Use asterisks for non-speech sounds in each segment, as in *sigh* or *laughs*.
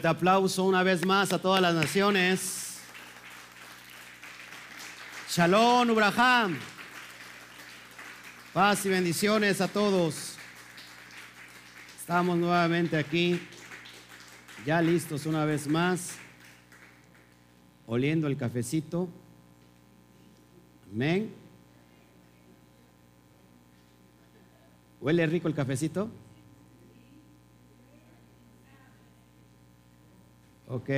fuerte aplauso una vez más a todas las naciones. Shalom, Ubraham. Paz y bendiciones a todos. Estamos nuevamente aquí, ya listos una vez más, oliendo el cafecito. Amén. ¿Huele rico el cafecito? Ok.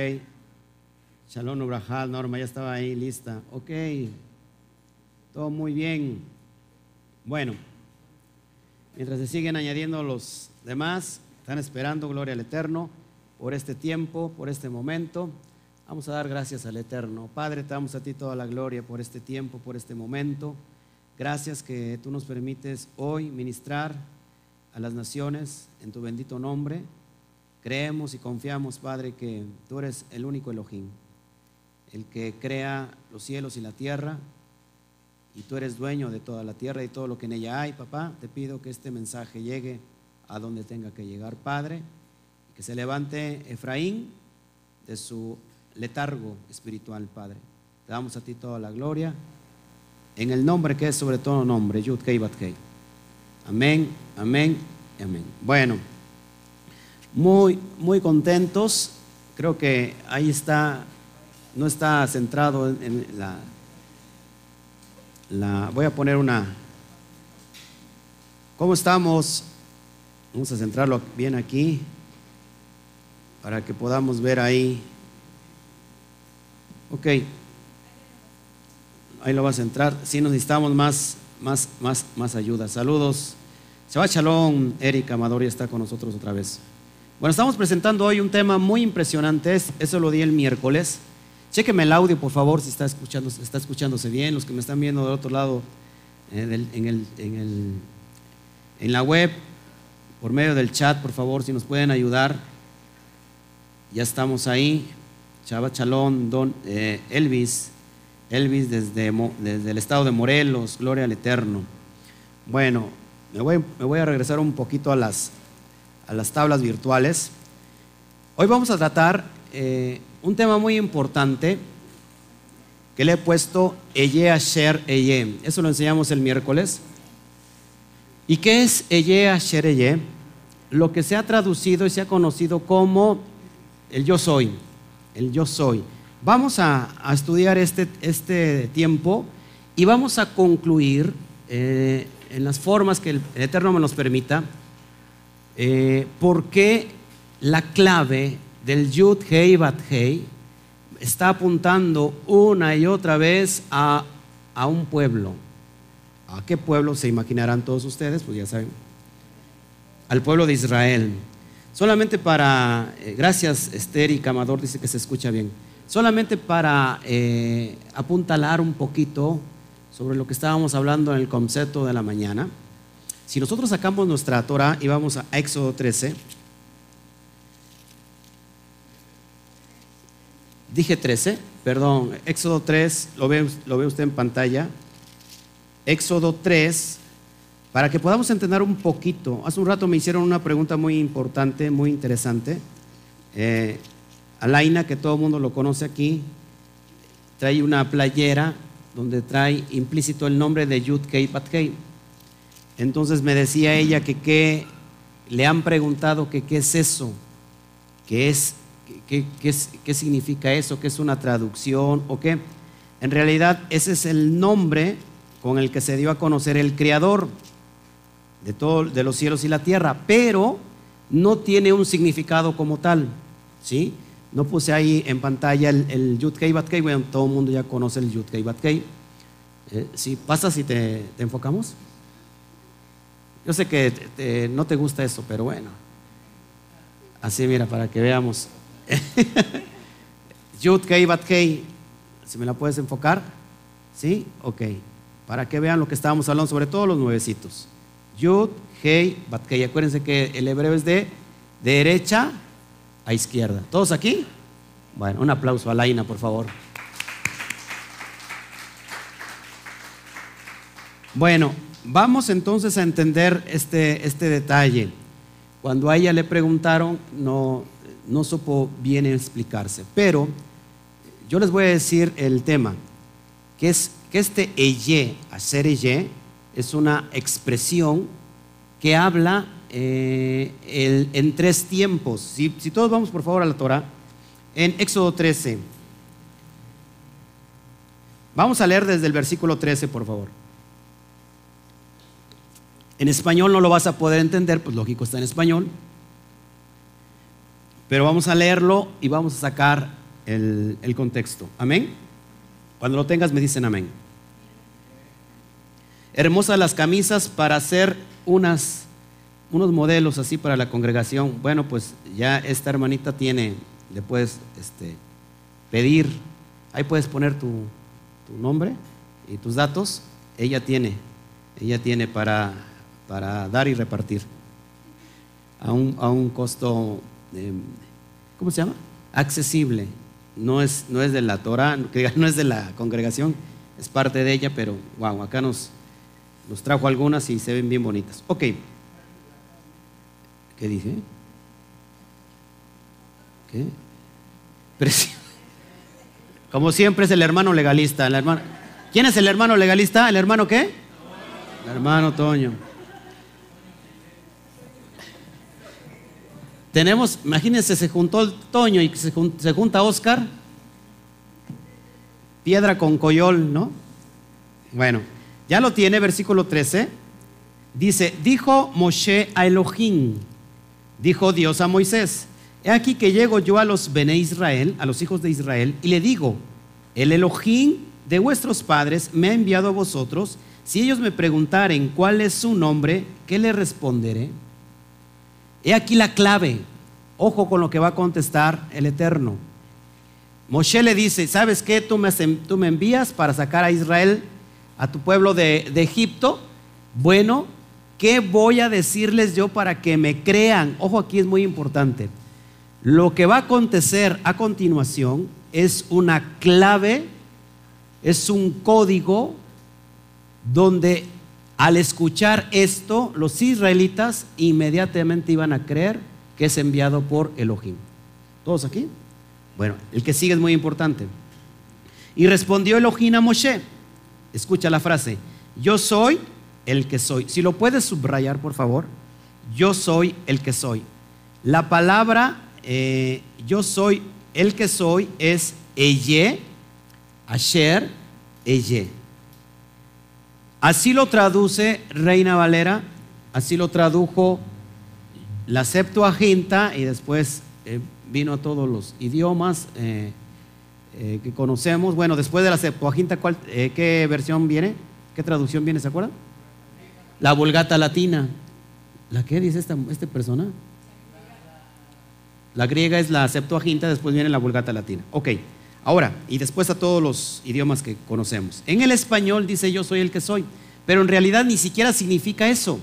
Shalom Ubrahal, Norma, ya estaba ahí lista. Ok. Todo muy bien. Bueno, mientras se siguen añadiendo los demás, están esperando, gloria al Eterno, por este tiempo, por este momento. Vamos a dar gracias al Eterno. Padre, te damos a ti toda la gloria por este tiempo, por este momento. Gracias que tú nos permites hoy ministrar a las naciones en tu bendito nombre. Creemos y confiamos, Padre, que tú eres el único Elohim, el que crea los cielos y la tierra, y tú eres dueño de toda la tierra y todo lo que en ella hay, papá. Te pido que este mensaje llegue a donde tenga que llegar, Padre, que se levante Efraín de su letargo espiritual, Padre. Te damos a ti toda la gloria, en el nombre que es sobre todo nombre, Yud Kei Bat. Amén, amén y amén. Bueno muy, muy contentos. Creo que ahí está, no está centrado en, la, la, voy a poner una, ¿cómo estamos? Vamos a centrarlo bien aquí para que podamos ver ahí. Ok, ahí lo va a centrar. Si necesitamos más, más, más, más ayuda. Saludos. Shabbat Shalom, Erika Amador ya está con nosotros otra vez. Bueno, estamos presentando hoy un tema muy impresionante, eso lo di el miércoles. Chéqueme el audio, por favor, si está, escuchándose bien. Los que me están viendo del otro lado eh, en, la web, por medio del chat, por favor, si nos pueden ayudar. Ya estamos ahí. Chava Chalón, Don eh, Elvis, Elvis desde, el estado de Morelos, Gloria al Eterno. Bueno, me voy a regresar un poquito a las las tablas virtuales. Hoy vamos a tratar eh, un tema muy importante que le he puesto Eye Asher Eye. Eso lo enseñamos el miércoles. ¿Y qué es Eye Asher Eye? Lo que se ha traducido y se ha conocido como el yo soy. El yo soy. Vamos a, estudiar este, este, tiempo y vamos a concluir eh, en las formas que el Eterno me nos permita eh, por qué la clave del Yud Hei Bat Hei está apuntando una y otra vez a, un pueblo. ¿A qué pueblo se imaginarán todos ustedes? Pues ya saben. Al pueblo de Israel. Solamente para, eh, gracias Esther y Camador, dice que se escucha bien. Solamente para eh, apuntalar un poquito sobre lo que estábamos hablando en el concepto de la mañana. Si nosotros sacamos nuestra Torah y vamos a Éxodo 13, dije 13, perdón, Éxodo 3, lo ve, lo ve usted en pantalla. Éxodo 3, para que podamos entender un poquito. Hace un rato me hicieron una pregunta muy importante, muy interesante. Eh, Alaina, que todo el mundo lo conoce aquí, trae una playera donde trae implícito el nombre de Yud Kei. Entonces me decía ella que qué, le han preguntado que qué es eso, qué es, qué, qué, significa eso, qué es una traducción o qué. En realidad ese es el nombre con el que se dio a conocer el Creador de, todo, de los cielos y la tierra, pero no tiene un significado como tal, ¿sí? No puse ahí en pantalla el, el Yud Kei Bat Kei, bueno, todo el mundo ya conoce el Yud Kei Bat Kei. Eh, si pasa si te enfocamos. Yo sé que no te gusta eso, pero bueno. Así, mira, para que veamos. *laughs* Yud Kei Bat Kei. Si me la puedes enfocar. ¿Sí? Ok. Para que vean lo que estábamos hablando, sobre todo los nuevecitos. Yud Kei Bat Kei. Acuérdense que el hebreo es de derecha a izquierda. ¿Todos aquí? Bueno, un aplauso a Laina, por favor. Bueno, Vamos entonces a entender este, este detalle. Cuando a ella le preguntaron, no, no supo bien explicarse. Pero yo les voy a decir el tema, que es que este eye, hacer eye, es una expresión que habla eh, en tres tiempos. Si, todos vamos por favor a la Torah, en Éxodo 13. Vamos a leer desde el versículo 13, por favor. En español no lo vas a poder entender, pues lógico está en español. Pero vamos a leerlo y vamos a sacar el, contexto. Amén. Cuando lo tengas me dicen amén. Hermosas las camisas para hacer unas, unos modelos así para la congregación. Bueno, pues ya esta hermanita tiene, le puedes este, pedir, ahí puedes poner tu, tu nombre y tus datos. Ella tiene, ella tiene para, para dar y repartir a un, a un costo, ¿cómo se llama? Accesible. No es, no es de la Torah, *laughs* no es de la congregación, es parte de ella, pero wow, acá nos, nos trajo algunas y se ven bien bonitas. Ok. ¿Qué dice? ¿Qué? *laughs* Como siempre es el hermano legalista. El hermano... ¿Quién es el hermano legalista? ¿El hermano qué? El hermano Toño. Tenemos, imagínense, se juntó el Toño y se, se junta Oscar. Piedra con coyol, ¿no? Bueno, ya lo tiene, versículo 13. Dice, dijo Moshe a Elohim, dijo Dios a Moisés, he aquí que llego yo a los Bene Israel, a los hijos de Israel, y le digo, el Elohim de vuestros padres me ha enviado a vosotros, si ellos me preguntaren cuál es su nombre, ¿qué le responderé? He aquí la clave, ojo con lo que va a contestar el Eterno. Moshe le dice, ¿sabes qué? Tú me, tú me envías para sacar a Israel a tu pueblo de, Egipto, bueno, ¿qué voy a decirles yo para que me crean? Ojo, aquí es muy importante. Lo que va a acontecer a continuación es una clave, es un código donde al escuchar esto, los israelitas inmediatamente iban a creer que es enviado por Elohim. ¿Todos aquí? Bueno, el que sigue es muy importante. Y respondió Elohim a Moshe, Escucha la frase, yo soy el que soy. Si lo puedes subrayar, por favor, yo soy el que soy. La palabra eh, yo soy el que soy es Eye, Asher, Eye. Así lo traduce Reina Valera, así lo tradujo la Septuaginta y después eh, vino a todos los idiomas. Eh, eh, que conocemos. Bueno, después de la Septuaginta, ¿qué versión viene? ¿Qué traducción viene? ¿Se acuerdan? La Vulgata Latina. ¿La qué dice esta, esta persona? La griega es la Septuaginta, después viene la Vulgata Latina. Ok, ahora, y después a todos los idiomas que conocemos. En el español dice yo soy el que soy, pero en realidad ni siquiera significa eso.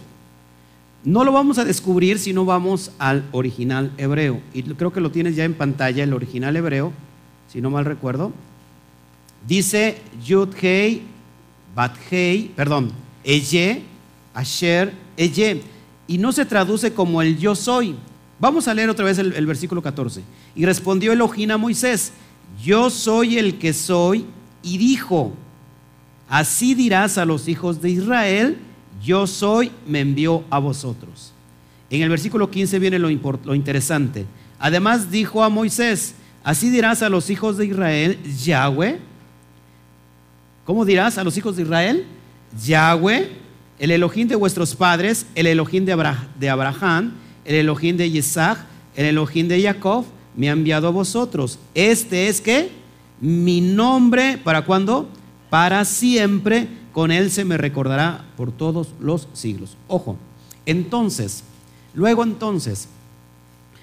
No lo vamos a descubrir si no vamos al original hebreo. Y creo que lo tienes ya en pantalla, el original hebreo si no mal recuerdo, dice Yud Hei, Bat Hei, perdón, Eye, Asher, Eye, y no se traduce como el yo soy. Vamos a leer otra vez el, versículo 14. Y respondió Elohim a Moisés, yo soy el que soy, y dijo, así dirás a los hijos de Israel, yo soy, me envió a vosotros. En el versículo 15 viene lo, interesante. Además dijo a Moisés, Así dirás a los hijos de Israel, Yahweh. ¿Cómo dirás a los hijos de Israel? Yahweh, el Elohim de vuestros padres, el Elohim de, Abraham, el Elohim de Isaac, el Elohim de Jacob, me ha enviado a vosotros. Este es que mi nombre, ¿para cuándo? Para siempre, con él se me recordará por todos los siglos. Ojo, entonces, luego entonces,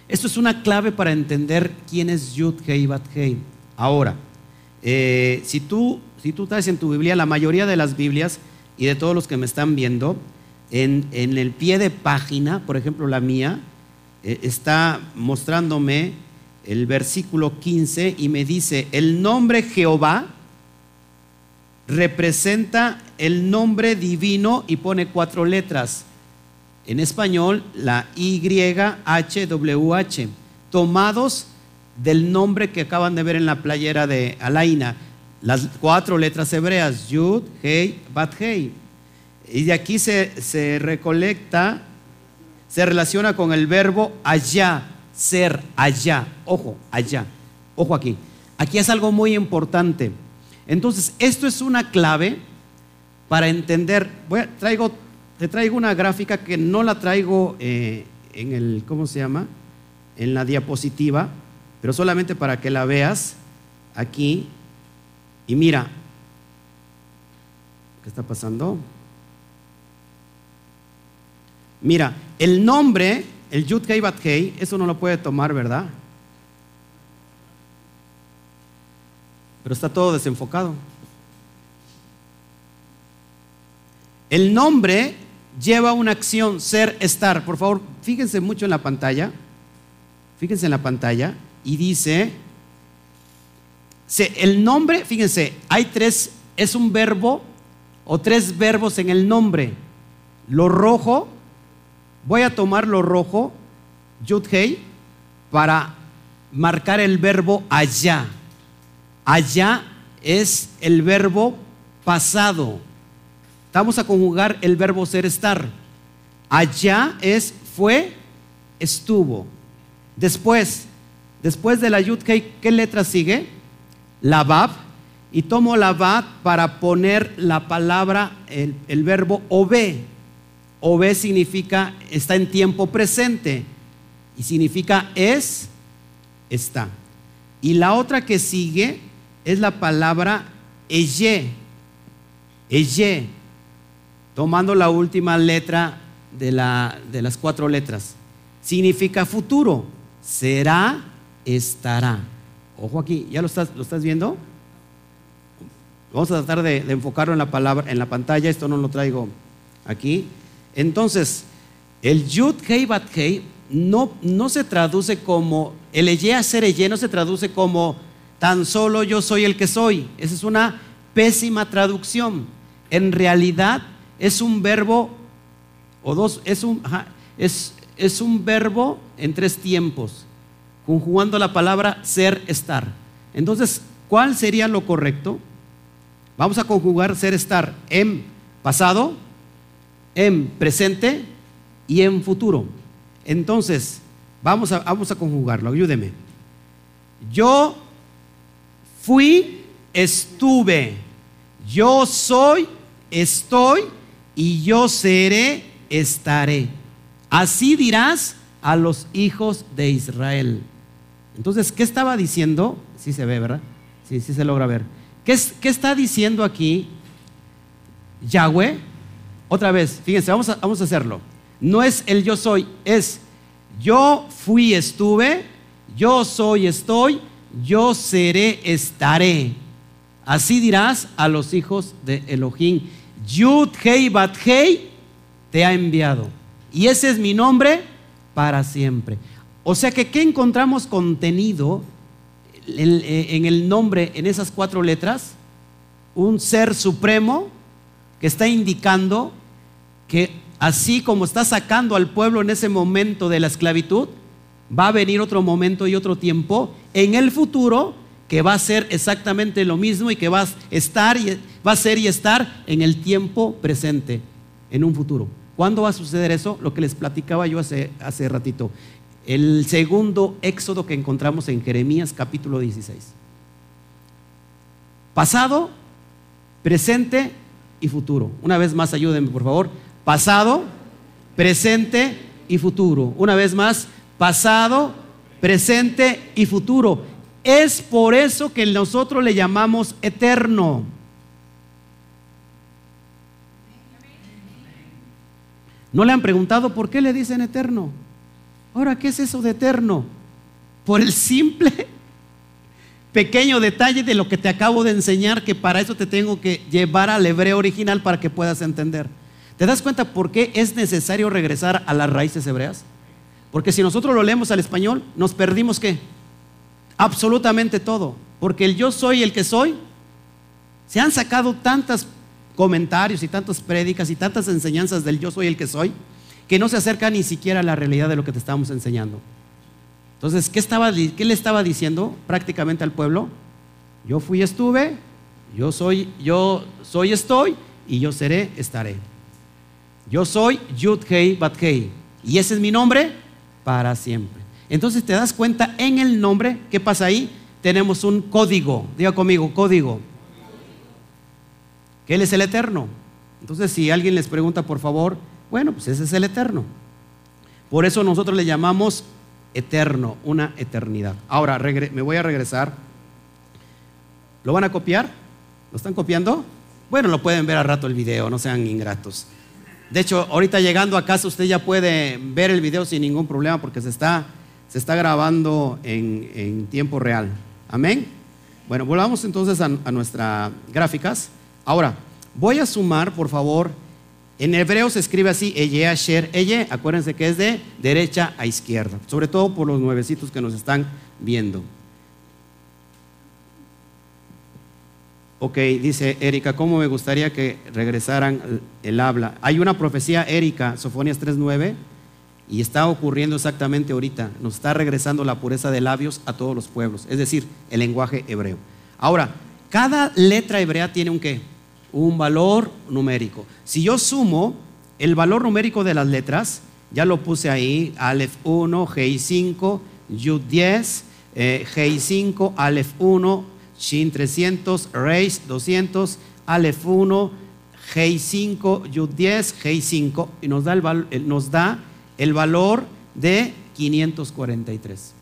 esto es una clave para entender quién es Yud Hei Bat. Ahora, eh, si, tú, si tú traes en tu Biblia, la mayoría de las Biblias y de todos los que me están viendo, en, el pie de página, por ejemplo la mía, eh, está mostrándome el versículo 15 y me dice, el nombre Jehová representa el nombre divino y pone cuatro letras. En español, la YHWH. tomados del nombre que acaban de ver en la playera de Alaina. Las cuatro letras hebreas, Yud, Hei, Bat, Hei. Y de aquí se, se recolecta, se relaciona con el verbo allá, ser, allá. Ojo, allá. Ojo aquí. Aquí es algo muy importante. Entonces, esto es una clave para entender. Voy traigo, te traigo una gráfica que no la traigo eh, en el, ¿cómo se llama? En la diapositiva, pero solamente para que la veas aquí. Y mira, ¿qué está pasando? Mira, el nombre, el Yud Hei Bat Hei, eso no lo puede tomar, ¿verdad? Pero está todo desenfocado. El nombre lleva una acción, ser, estar. Por favor, fíjense mucho en la pantalla. Fíjense en la pantalla. Y dice, el nombre, fíjense, hay tres, es un verbo o tres verbos en el nombre. Lo rojo, voy a tomar lo rojo, Yudhei, para marcar el verbo allá. Allá es el verbo pasado. Vamos a conjugar el verbo ser estar. Allá es fue, estuvo. Después, después de la yud, ¿qué, letra sigue? La bab. Y tomo la bab para poner la palabra, el, el verbo obe. Obe significa está en tiempo presente. Y significa es, está. Y la otra que sigue es la palabra eye. Eye tomando la última letra de, la, de las cuatro letras. Significa futuro. Será, estará. Ojo aquí, ¿ya lo estás, lo estás viendo? Vamos a tratar de, enfocarlo en la palabra, en la pantalla. Esto no lo traigo aquí. Entonces, el Yud Hei Bat Hei no, no se traduce como, el Eye ser Eye no se traduce como tan solo yo soy el que soy. Esa es una pésima traducción. En realidad, es un verbo, o dos, es un, es, es un verbo en tres tiempos, conjugando la palabra ser, estar. Entonces, ¿cuál sería lo correcto? Vamos a conjugar ser, estar en pasado, en presente y en futuro. Entonces, vamos a, vamos a conjugarlo, ayúdeme. Yo fui, estuve. Yo soy, estoy y yo seré, estaré. Así dirás a los hijos de Israel. Entonces, ¿qué estaba diciendo? Sí se ve, ¿verdad? Sí, sí se logra ver. ¿Qué, qué está diciendo aquí Yahweh? Otra vez, fíjense, vamos a, vamos a hacerlo. No es el yo soy, es yo fui, estuve, yo soy, estoy, yo seré, estaré. Así dirás a los hijos de Elohim. Yud Hei Bat Hei te ha enviado. Y ese es mi nombre para siempre. O sea que, ¿qué encontramos contenido en el nombre, en esas cuatro letras? Un ser supremo que está indicando que así como está sacando al pueblo en ese momento de la esclavitud, va a venir otro momento y otro tiempo en el futuro que va a ser exactamente lo mismo y que va a estar y va a ser y estar en el tiempo presente, en un futuro. ¿Cuándo va a suceder eso? Lo que les platicaba yo hace, hace ratito. El segundo éxodo que encontramos en Jeremías capítulo 16. Pasado, presente y futuro. Una vez más, ayúdenme por favor. Pasado, presente y futuro. Una vez más, pasado, presente y futuro. Es por eso que nosotros le llamamos eterno. ¿No le han preguntado por qué le dicen eterno? Ahora, ¿qué es eso de eterno? Por el simple pequeño detalle de lo que te acabo de enseñar, que para eso te tengo que llevar al hebreo original para que puedas entender. ¿Te das cuenta por qué es necesario regresar a las raíces hebreas? Porque si nosotros lo leemos al español, nos perdimos qué? absolutamente todo, porque el yo soy el que soy, se han sacado tantos comentarios y tantas prédicas y tantas enseñanzas del yo soy el que soy, que no se acerca ni siquiera a la realidad de lo que te estamos enseñando. Entonces, ¿qué, estaba, ¿qué le estaba diciendo prácticamente al pueblo? Yo fui, estuve, yo soy, yo soy, estoy, y yo seré, estaré. Yo soy Yud Hei Bat Hei. Y ese es mi nombre para siempre. Entonces te das cuenta en el nombre, ¿qué pasa ahí? Tenemos un código. Diga conmigo, código. Que Él es el eterno. Entonces, si alguien les pregunta, por favor, bueno, pues ese es el eterno. Por eso nosotros le llamamos eterno, una eternidad. Ahora, me voy a regresar. ¿Lo van a copiar? ¿Lo están copiando? Bueno, lo pueden ver a rato el video, no sean ingratos. De hecho, ahorita llegando a casa usted ya puede ver el video sin ningún problema porque se está, se está grabando en, tiempo real. Amén. Bueno, volvamos entonces a nuestras gráficas. Ahora, voy a sumar, por favor, en hebreo se escribe así, Eye Asher Eye, acuérdense que es de derecha a izquierda, sobre todo por los nuevecitos que nos están viendo. Ok, dice Erika, ¿cómo me gustaría que regresaran el habla? Hay una profecía, Erika, Sofonías 3.9, y está ocurriendo exactamente ahorita. Nos está regresando la pureza de labios a todos los pueblos, es decir, el lenguaje hebreo. Ahora, cada letra hebrea tiene un qué? Un valor numérico. Si yo sumo el valor numérico de las letras, ya lo puse ahí, Aleph 1, G 5, Yud 10, eh, G 5, Aleph 1, Shin 300, Reis 200, Aleph 1, G 5, Yud 10, G 5 y nos da, el, nos da el valor de 543.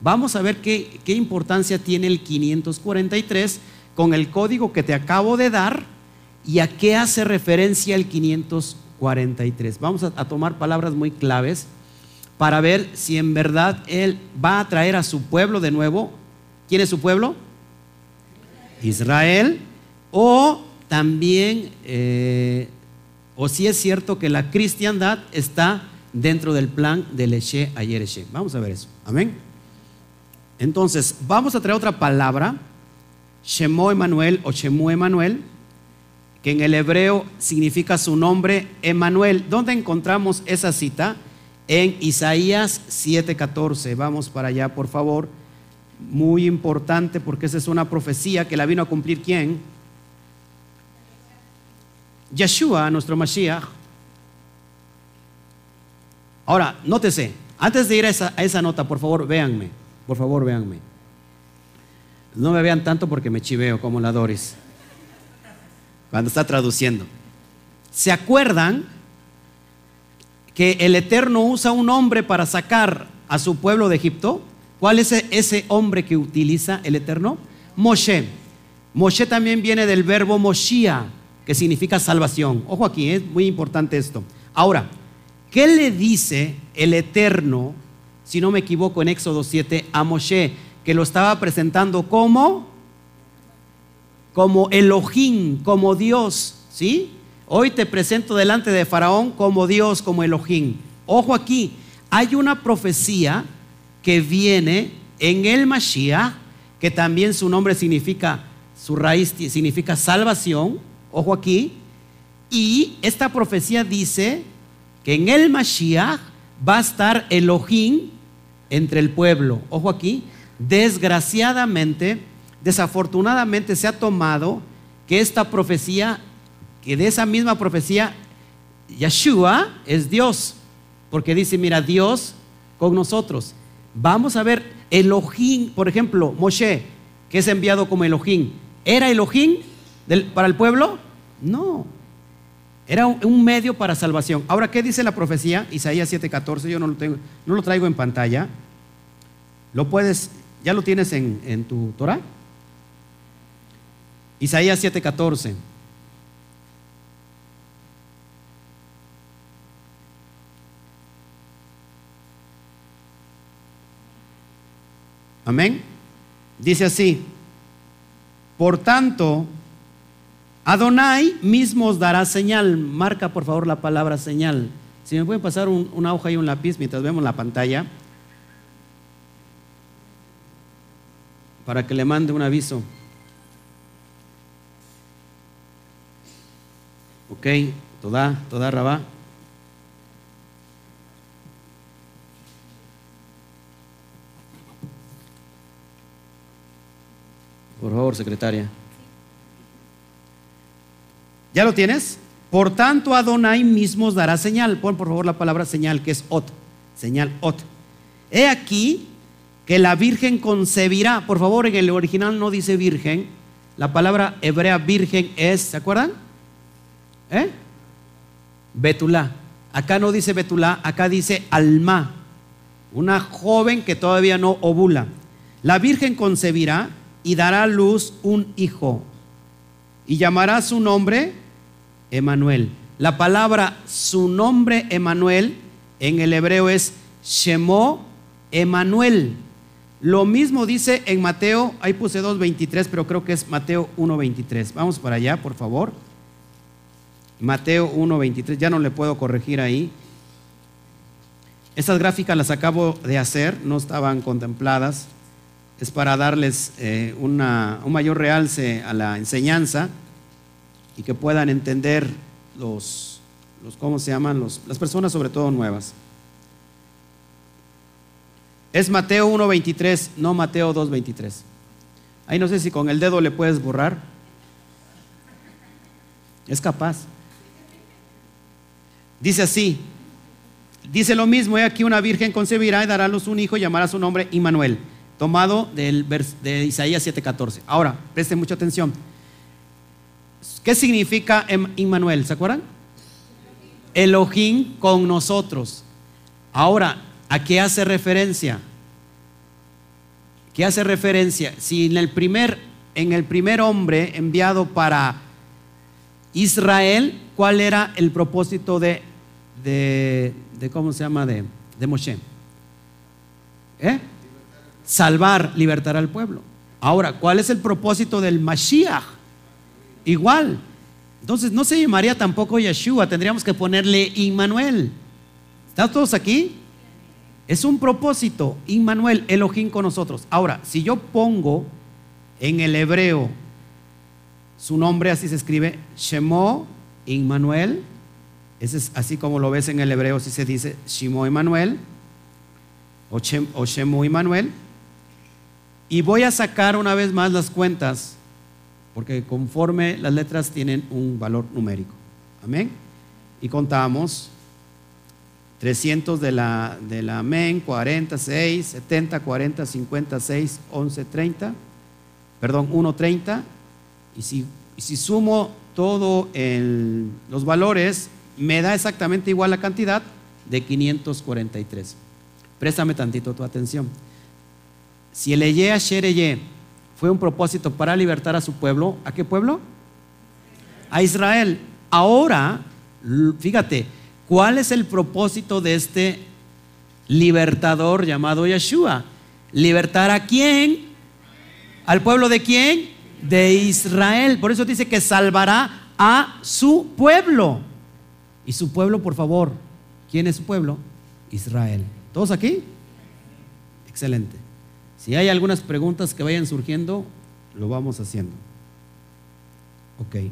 Vamos a ver qué, qué importancia tiene el 543 con el código que te acabo de dar y a qué hace referencia el 543. Vamos a, a tomar palabras muy claves para ver si en verdad Él va a traer a su pueblo de nuevo. ¿Quién es su pueblo? Israel, o también, eh, o si es cierto que la cristiandad está dentro del plan del Eshe Ayer Eshe. Vamos a ver eso. Amén. Entonces, vamos a traer otra palabra, Shemo Emanuel o Shemu Emanuel, que en el hebreo significa su nombre Emanuel. ¿Dónde encontramos esa cita? En Isaías 7:14. Vamos para allá, por favor muy importante porque esa es una profecía que la vino a cumplir quién? Yeshua, nuestro Mashiach. Ahora, nótese, antes de ir a esa, a esa nota, por favor, véanme, por favor, véanme. No me vean tanto porque me chiveo como la Doris cuando está traduciendo. ¿Se acuerdan que el Eterno usa un hombre para sacar a su pueblo de Egipto? ¿Cuál es ese hombre que utiliza el Eterno? Moshe. Moshe también viene del verbo Moshia, que significa salvación. Ojo aquí, es muy importante esto. Ahora, ¿qué le dice el Eterno, si no me equivoco, en Éxodo 7 a Moshe, que lo estaba presentando como como Elohim, como Dios, ¿sí? Hoy te presento delante de Faraón como Dios, como Elohim. Ojo aquí, hay una profecía que viene en el Mashiach, que también su nombre significa, su raíz significa salvación, ojo aquí, y esta profecía dice que en el Mashiach va a estar Elohim entre el pueblo, ojo aquí, desgraciadamente, desafortunadamente se ha tomado que esta profecía, que de esa misma profecía, Yeshua es Dios, porque dice, mira, Dios con nosotros. Vamos a ver, Elohim, por ejemplo, Moshe, que es enviado como Elohim, ¿era Elohim para el pueblo? No, era un, medio para salvación. Ahora, ¿qué dice la profecía? Isaías 7:14, yo no lo, tengo, no lo traigo en pantalla. Lo puedes, ya lo tienes en, en tu Torah. Isaías 7:14. Amén. Dice así, por tanto, Adonai mismo os dará señal. Marca por favor la palabra señal. Si me pueden pasar una hoja y un lápiz mientras vemos la pantalla, para que le mande un aviso. ¿Ok? Toda, toda Rabá. Por favor, secretaria. ¿Ya lo tienes? Por tanto, Adonai mismo os dará señal. Pon por favor la palabra señal, que es Ot. Señal Ot. He aquí que la Virgen concebirá. Por favor, en el original no dice Virgen. La palabra hebrea Virgen es, ¿se acuerdan? ¿Eh? Betulá. Acá no dice Betulá, acá dice Alma. Una joven que todavía no ovula. La virgen concebirá y dará a luz un hijo. Y llamará su nombre Emanuel. La palabra su nombre Emanuel en el hebreo es Shemó Emanuel. Lo mismo dice en Mateo, ahí puse 2.23, pero creo que es Mateo 1.23. Vamos para allá, por favor. Mateo 1.23, ya no le puedo corregir ahí. Estas gráficas las acabo de hacer, no estaban contempladas. Es para darles eh, un mayor realce a la enseñanza y que puedan entender los, los ¿cómo se llaman? Los, las personas sobre todo nuevas. Es Mateo 1.23, no Mateo 2.23. Ahí no sé si con el dedo le puedes borrar. Es capaz. Dice así, dice lo mismo, he aquí una virgen concebirá y dará a luz un hijo y llamará su nombre Immanuel, tomado del de Isaías 7:14. Ahora, presten mucha atención. ¿Qué significa Immanuel? ¿Se acuerdan? Elohim con nosotros. Ahora, ¿a qué hace referencia? ¿Qué hace referencia? Si en el primer, en el primer hombre enviado para Israel, ¿cuál era el propósito de, de, ¿cómo se llama? De, de Moshe. ¿Eh? Salvar, libertar al pueblo. Ahora, ¿cuál es el propósito del Mashiach? Igual. Entonces, no se llamaría tampoco Yeshua, tendríamos que ponerle Immanuel. ¿Están todos aquí? Es un propósito, Immanuel, Elohim con nosotros. Ahora, si yo pongo en el hebreo su nombre así se escribe, Shemo Immanuel. Ese es así como lo ves en el hebreo, si se dice Shemo Immanuel o, Shemo Immanuel. Y voy a sacar una vez más las cuentas, porque conforme las letras tienen un valor numérico. Amén. Y contamos 300 de la, de la amén, 46, 70, 40, 56, 11, 30, perdón, 1, 30 y si, sumo todos los valores, me da exactamente igual la cantidad de 543. Préstame tantito tu atención. Si el Eye Shereye fue un propósito para libertar a su pueblo, ¿a qué pueblo? A Israel. Ahora, fíjate, ¿cuál es el propósito de este libertador llamado Yeshua? ¿Libertar a quién? ¿Al pueblo de quién? De Israel. Por eso dice que salvará a su pueblo. Y su pueblo, por favor, ¿quién es su pueblo? Israel. ¿Todos aquí? Excelente. Si hay algunas preguntas que vayan surgiendo, lo vamos haciendo. Ok.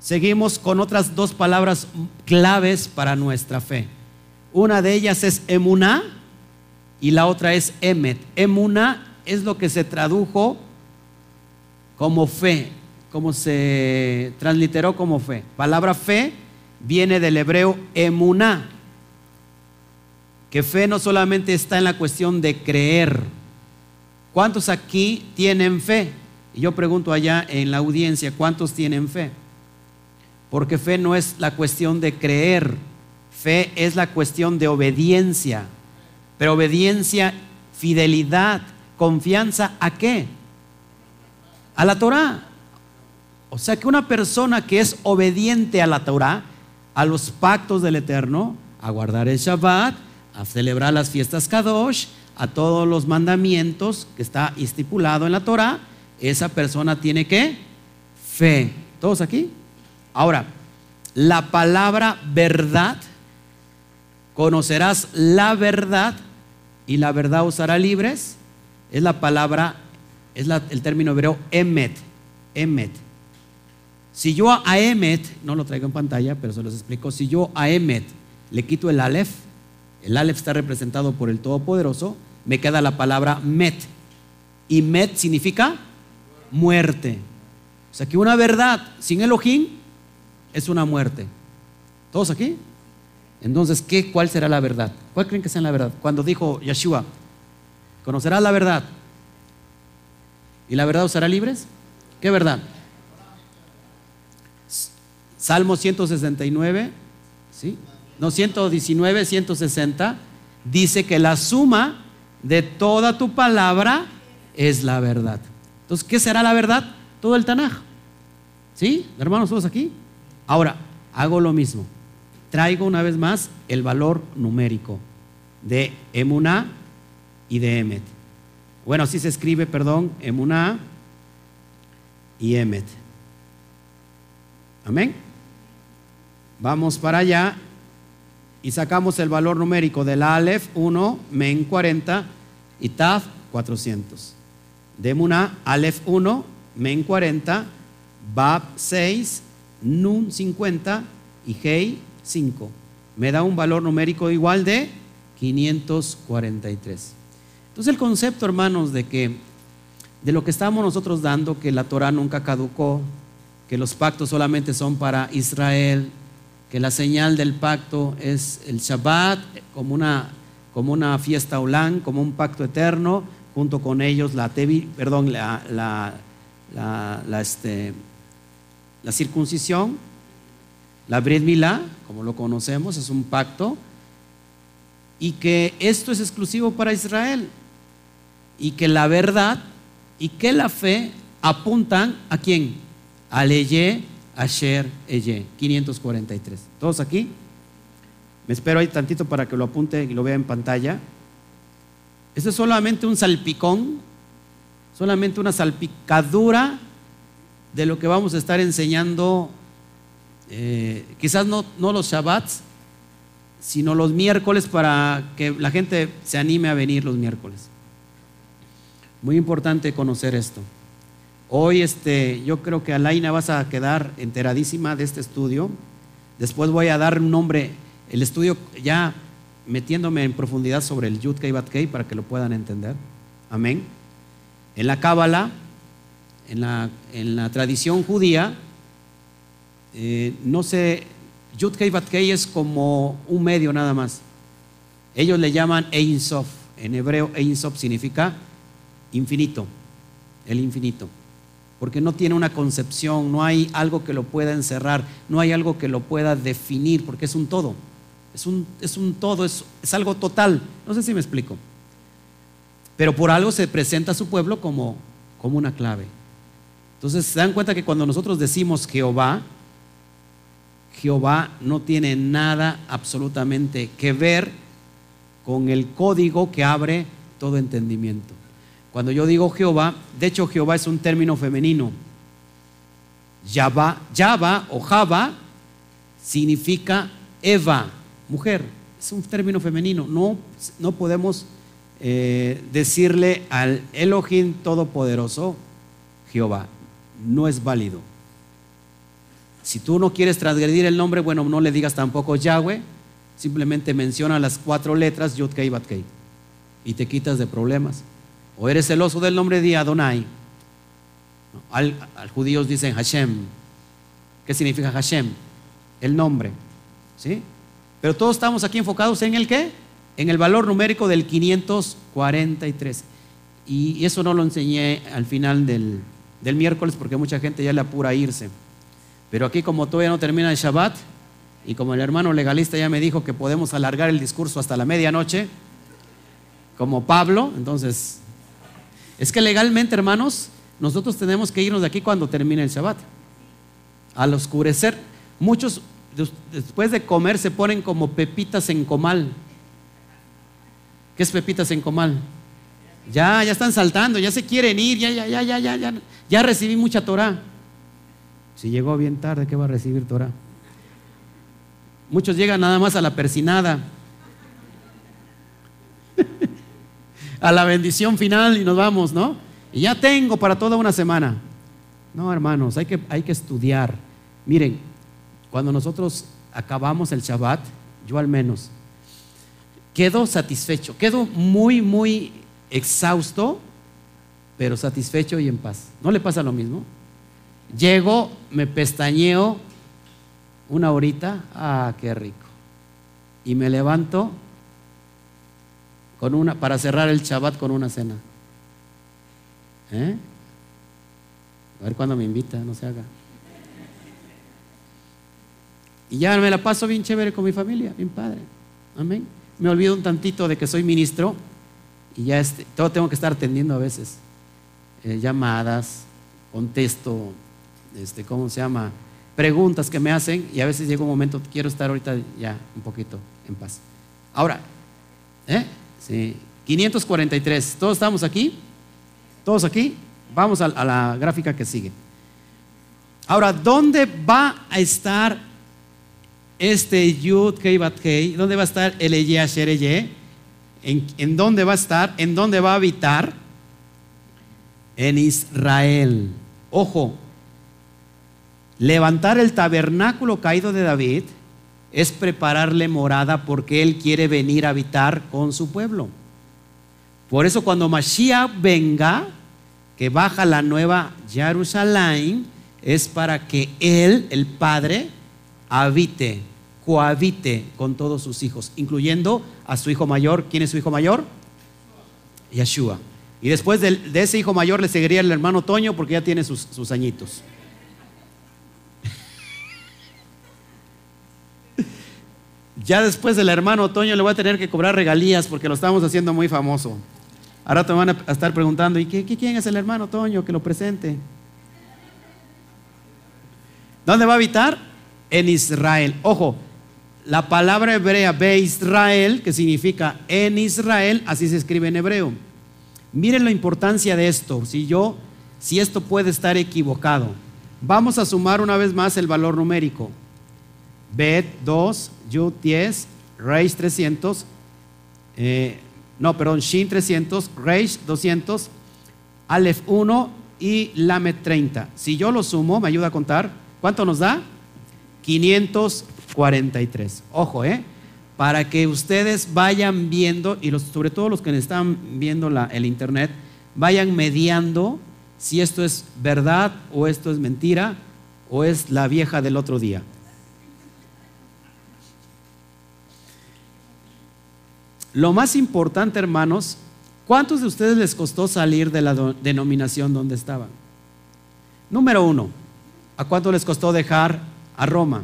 Seguimos con otras dos palabras claves para nuestra fe. Una de ellas es emuná y la otra es emet. Emuná es lo que se tradujo como fe, como se transliteró como fe. Palabra fe viene del hebreo emuná, que fe no solamente está en la cuestión de creer. ¿Cuántos aquí tienen fe? Y yo pregunto allá en la audiencia, ¿cuántos tienen fe? Porque fe no es la cuestión de creer, fe es la cuestión de obediencia. Pero obediencia, fidelidad, confianza, ¿a qué? A la Torah. O sea que una persona que es obediente a la Torah, a los pactos del Eterno, a guardar el Shabbat, a celebrar las fiestas Kadosh, a todos los mandamientos que está estipulado en la Torah, esa persona tiene que fe. ¿Todos aquí? Ahora, la palabra verdad, conocerás la verdad y la verdad os hará libres, es la palabra es el término hebreo emet, emet. Si yo a emet, no lo traigo en pantalla, pero se los explico, si yo a emet le quito el alef, el alef está representado por el Todopoderoso, me queda la palabra met. Y met significa muerte. O sea que una verdad sin Elohim es una muerte. ¿Todos aquí? Entonces, ¿qué, ¿cuál será la verdad? ¿Cuál creen que sea la verdad? Cuando dijo Yeshua, conocerás la verdad y la verdad os hará libres. ¿Qué verdad? Salmo 169, ¿sí? No, 119, 160, dice que la suma de toda tu palabra es la verdad. Entonces, ¿qué será la verdad? Todo el Tanaj. ¿Sí? Hermanos, todos aquí. Ahora, hago lo mismo. Traigo una vez más el valor numérico de Emuná y de Emet. Bueno, así se escribe, perdón, Emuná y Emet. Amén. Vamos para allá y sacamos el valor numérico del Aleph 1, Men 40 y Taf 400. De Emuná, Aleph 1, Men 40, Bab 6, Nun 50 y Hei 5. Me da un valor numérico igual de 543. Entonces el concepto, hermanos, de que de lo que estamos nosotros dando, que la Torah nunca caducó, que los pactos solamente son para Israel, que la señal del pacto es el Shabbat como una, como una fiesta olán, como un pacto eterno, junto con ellos la tevi, perdón, la, la, este, la circuncisión, la Brit Milá, como lo conocemos, es un pacto, y que esto es exclusivo para Israel, y que la verdad y que la fe apuntan a quién? A Leye, Asher, Eye, 543. ¿Todos aquí? Me espero ahí tantito para que lo apunte y lo vea en pantalla. Esto es solamente un salpicón, solamente una salpicadura de lo que vamos a estar enseñando, eh, quizás no, no los Shabbats, sino los miércoles para que la gente se anime a venir los miércoles. Muy importante conocer esto. Hoy este, yo creo que Alaina vas a quedar enteradísima de este estudio. Después voy a dar un nombre, el estudio ya metiéndome en profundidad sobre el Yud Kei Bat Kei para que lo puedan entender. Amén. En la Cábala en la, en la tradición judía, eh, no sé, Yud Kei Bat Kei es como un medio nada más. Ellos le llaman Ein Sof. En hebreo, Ein Sof significa infinito, el infinito. Porque no tiene una concepción, no hay algo que lo pueda encerrar, no hay algo que lo pueda definir, porque es un todo. Es un, es un todo, es, es algo total. No sé si me explico. Pero por algo se presenta a su pueblo como, como una clave. Entonces se dan cuenta que cuando nosotros decimos Jehová, Jehová no tiene nada absolutamente que ver con el código que abre todo entendimiento. Cuando yo digo Jehová, de hecho Jehová es un término femenino. Yahva, o Java significa Eva, mujer. Es un término femenino. No, no podemos eh, decirle al Elohim Todopoderoso Jehová no es válido. Si tú no quieres transgredir el nombre, bueno, no le digas tampoco Yahweh, simplemente menciona las cuatro letras Yud Kei Bat Kei y te quitas de problemas. O eres celoso del nombre de Adonai. Al, al judíos dicen Hashem. ¿Qué significa Hashem? El nombre. ¿Sí? Pero todos estamos aquí enfocados en el qué? En el valor numérico del 543. Y eso no lo enseñé al final del, del miércoles porque mucha gente ya le apura a irse. Pero aquí como todavía no termina el Shabbat y como el hermano legalista ya me dijo que podemos alargar el discurso hasta la medianoche, como Pablo, entonces, es que legalmente, hermanos, nosotros tenemos que irnos de aquí cuando termine el Shabbat. Al oscurecer, muchos después de comer se ponen como pepitas en comal. ¿Qué es pepitas en comal? Ya, ya están saltando, ya se quieren ir, ya, ya, ya, ya, ya, ya, ya recibí mucha Torah. Si llegó bien tarde, ¿qué va a recibir Torah? Muchos llegan nada más a la persinada, a la bendición final y nos vamos, ¿no? Y ya tengo para toda una semana. No, hermanos, hay que, hay que estudiar. Miren, cuando nosotros acabamos el Shabbat, yo al menos, quedo satisfecho, quedo muy, muy exhausto pero satisfecho y en paz. ¿No le pasa lo mismo? Llego, me pestañeo una horita, ah, qué rico. Y me levanto con una, para cerrar el Shabbat con una cena. ¿Eh? A ver cuándo me invita, no se haga. Y ya me la paso bien chévere con mi familia, bien padre. Amén. Me olvido un tantito de que soy ministro y ya este, todo tengo que estar atendiendo a veces. Eh, llamadas, contesto, este, ¿cómo se llama? Preguntas que me hacen y a veces llega un momento, quiero estar ahorita ya un poquito en paz. Ahora, ¿eh? Sí, 543, ¿todos estamos aquí? ¿Todos aquí? Vamos a, la gráfica que sigue. Ahora, ¿dónde va a estar este Yud Kei Bat Kei? ¿Dónde va a estar el Eye ¿En, ¿En dónde va a estar? ¿En dónde va a habitar? En Israel. Ojo, levantar el tabernáculo caído de David es prepararle morada porque él quiere venir a habitar con su pueblo. Por eso cuando Mashiach venga, que baja la nueva Jerusalén, es para que Él, el Padre, habite, cohabite con todos sus hijos, incluyendo a su hijo mayor. ¿Quién es su hijo mayor? Yeshua. Y después de, ese hijo mayor le seguiría el hermano Toño porque ya tiene sus, sus añitos. Ya después del hermano Toño le voy a tener que cobrar regalías porque lo estamos haciendo muy famoso. Ahora te van a estar preguntando, ¿y qué, quién es el hermano Toño que lo presente? ¿Dónde va a habitar? En Israel. Ojo, la palabra hebrea ve Israel, que significa en Israel, así se escribe en hebreo. Miren la importancia de esto, si yo, si esto puede estar equivocado. Vamos a sumar una vez más el valor numérico. Bet 2, Yud 10, Reis 300, eh, no, perdón, Shin 300, Reish 200, Aleph 1 y Lamed 30. Si yo lo sumo, me ayuda a contar, ¿cuánto nos da? 543. Ojo, ¿eh? Para que ustedes vayan viendo, y sobre todo los que están viendo el internet, vayan mediando si esto es verdad o esto es mentira o es la vieja del otro día. Lo más importante, hermanos, ¿cuántos de ustedes les costó salir de la denominación donde estaban? Número uno, ¿a cuánto les costó dejar a Roma?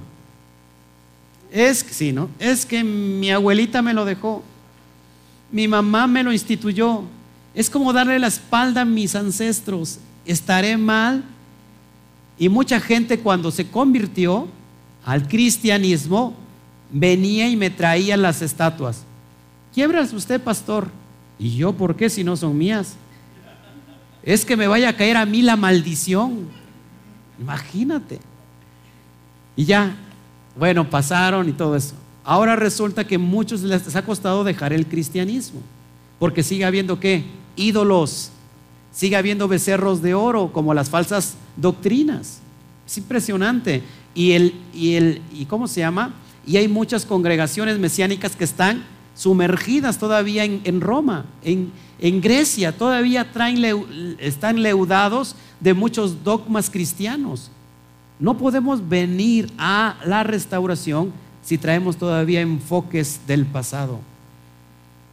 Es sí, ¿no? Es que mi abuelita me lo dejó, mi mamá me lo instituyó. Es como darle la espalda a mis ancestros. Estaré mal. Y mucha gente cuando se convirtió al cristianismo venía y me traía las estatuas. Quiebras usted, pastor. ¿Y yo por qué si no son mías? Es que me vaya a caer a mí la maldición. Imagínate. Y ya, bueno, pasaron y todo eso. Ahora resulta que muchos les ha costado dejar el cristianismo. Porque sigue habiendo qué? Ídolos. Sigue habiendo becerros de oro como las falsas doctrinas. Es impresionante. Y el, y el, ¿y cómo se llama? Y hay muchas congregaciones mesiánicas que están sumergidas todavía en, Roma, en, Grecia, todavía traen, están leudados de muchos dogmas cristianos. No podemos venir a la restauración si traemos todavía enfoques del pasado.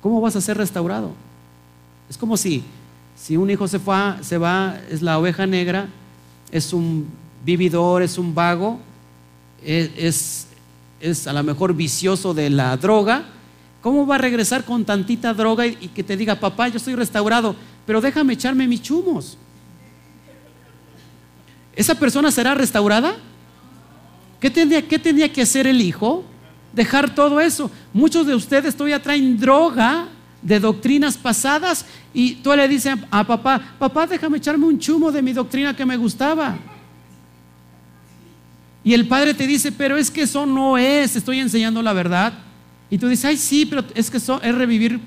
¿Cómo vas a ser restaurado? Es como si, si un hijo se, fue, se va, es la oveja negra, es un vividor, es un vago, es, es a lo mejor vicioso de la droga, ¿Cómo va a regresar con tantita droga y, que te diga, papá, yo estoy restaurado, pero déjame echarme mis chumos? ¿Esa persona será restaurada? ¿Qué tendría, ¿Qué tendría que hacer el hijo? Dejar todo eso. Muchos de ustedes todavía traen droga de doctrinas pasadas y tú le dices a papá, papá, déjame echarme un chumo de mi doctrina que me gustaba. Y el padre te dice, pero es que eso no es, estoy enseñando la verdad. Y tú dices, ay, sí, pero es que es revivir,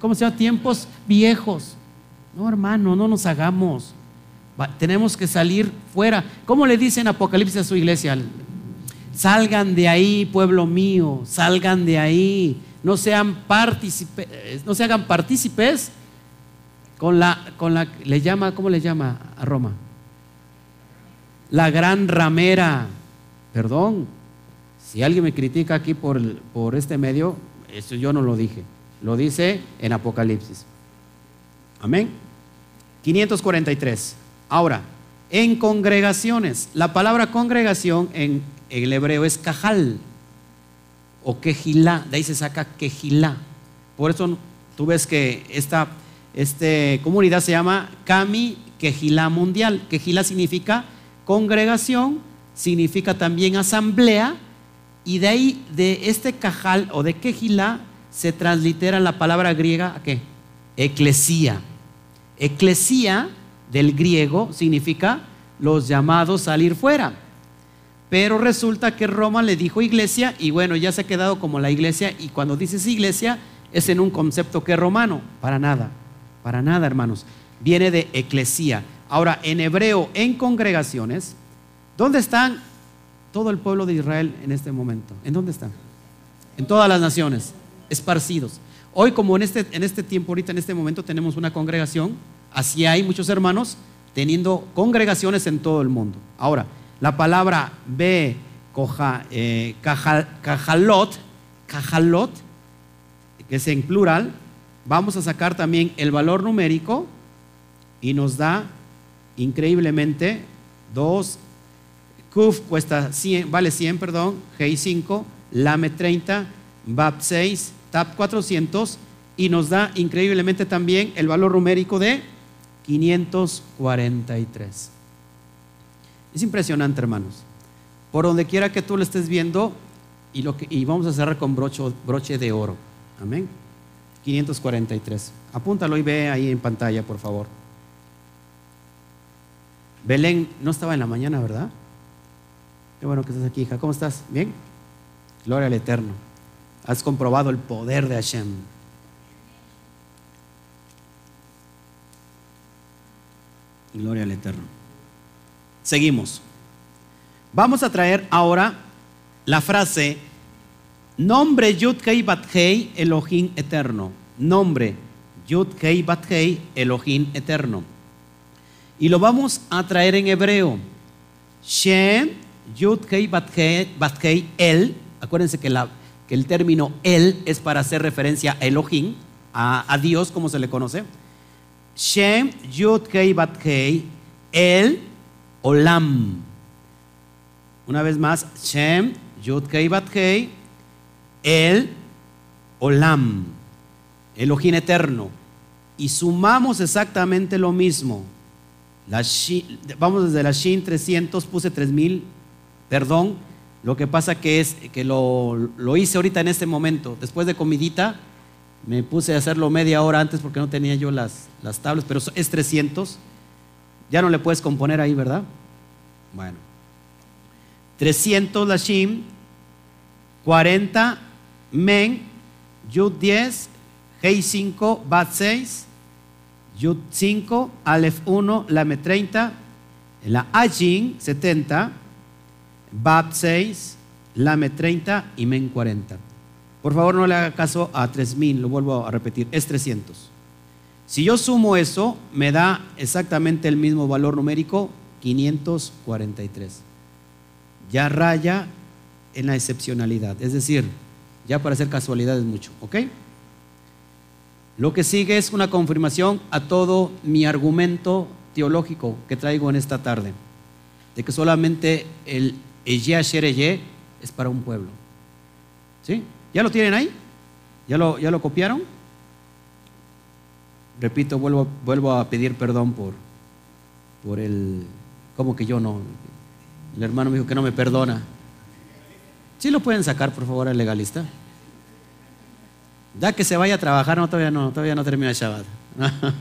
¿cómo se llama? Tiempos viejos. No, hermano, no nos hagamos. tenemos que salir fuera. ¿Cómo le dicen Apocalipsis a su iglesia? Salgan de ahí, pueblo mío, salgan de ahí. No sean partícipes, no se hagan partícipes con la, con la, le llama, ¿cómo le llama a Roma? La gran ramera. Perdón, si alguien me critica aquí por, por este medio, eso yo no lo dije. Lo dice en Apocalipsis. Amén. 543. Ahora, en congregaciones. La palabra congregación en, el hebreo es cajal o quejilá. De ahí se saca quejilá. Por eso tú ves que esta este, comunidad se llama Kami Quejilá Mundial. Quejilá significa congregación, significa también asamblea, y de ahí, de este cajal o de quejilá, se translitera la palabra griega a qué? Eclesía. Eclesía del griego significa los llamados a salir fuera. Pero resulta que Roma le dijo iglesia y bueno, ya se ha quedado como la iglesia y cuando dices iglesia es en un concepto que romano, para nada. Para nada, hermanos. Viene de eclesía. Ahora, en hebreo, en congregaciones, ¿dónde están todo el pueblo de Israel en este momento? ¿En dónde están? En todas las naciones, esparcidos. Hoy, como en este, en este tiempo, ahorita en este momento, tenemos una congregación, así hay muchos hermanos teniendo congregaciones en todo el mundo. Ahora, la palabra be, coja, eh, cajalot, que es en plural, vamos a sacar también el valor numérico y nos da increíblemente 2, Kuf cuesta 100, vale 100, perdón, GI 5, LAME 30, BAP 6, TAP 400 y nos da increíblemente también el valor numérico de 543. Es impresionante, hermanos. Por donde quiera que tú lo estés viendo, y, lo que, y vamos a cerrar con broche de oro. Amén. 543. Apúntalo y ve ahí en pantalla, por favor. Belén no estaba en la mañana, ¿verdad? Qué bueno que estás aquí, hija. ¿Cómo estás? ¿Bien? Gloria al Eterno. Has comprobado el poder de Hashem. Gloria al Eterno. Seguimos. Vamos a traer ahora la frase Nombre Yud Kei Bat Hei Elohim eterno. Nombre Yud Kei Bat Hei Elohim eterno. Y lo vamos a traer en hebreo. Shem Yud Hei El. Acuérdense que, el término El es para hacer referencia a Elohim, a, Dios como se le conoce. Shem Yud Hei El Olam. Una vez más, Shem Yud Hei el Olam, Elohim eterno, y sumamos exactamente lo mismo. vamos desde la Shin 300, puse 3000, perdón, lo que pasa es que lo, hice ahorita en este momento, después de comidita, me puse a hacerlo media hora antes porque no tenía yo las, las tablas, pero es 300, ya no le puedes componer ahí, ¿verdad? Bueno, 300 la Shin, 40 Men, Yud 10, Hei 5, Bat 6, Yud 5, Alef 1, Lame 30, la Ajin 70, Bab 6, Lame 30 y Men 40. Por favor, no le haga caso a 3000, lo vuelvo a repetir, es 300. Si yo sumo eso, me da exactamente el mismo valor numérico, 543. Ya raya en la excepcionalidad, es decir, ya para hacer casualidades mucho, ¿ok? Lo que sigue es una confirmación a todo mi argumento teológico que traigo en esta tarde, de que solamente el Eye es para un pueblo. ¿Sí? ¿Ya lo tienen ahí? ¿Ya lo, ya lo copiaron? Repito, vuelvo, vuelvo a pedir perdón por, por el... ¿Cómo que yo no? El hermano me dijo que no me perdona. ¿Sí lo pueden sacar, por favor, al legalista? Ya que se vaya a trabajar, no, todavía no, todavía no termina el Shabbat. *laughs*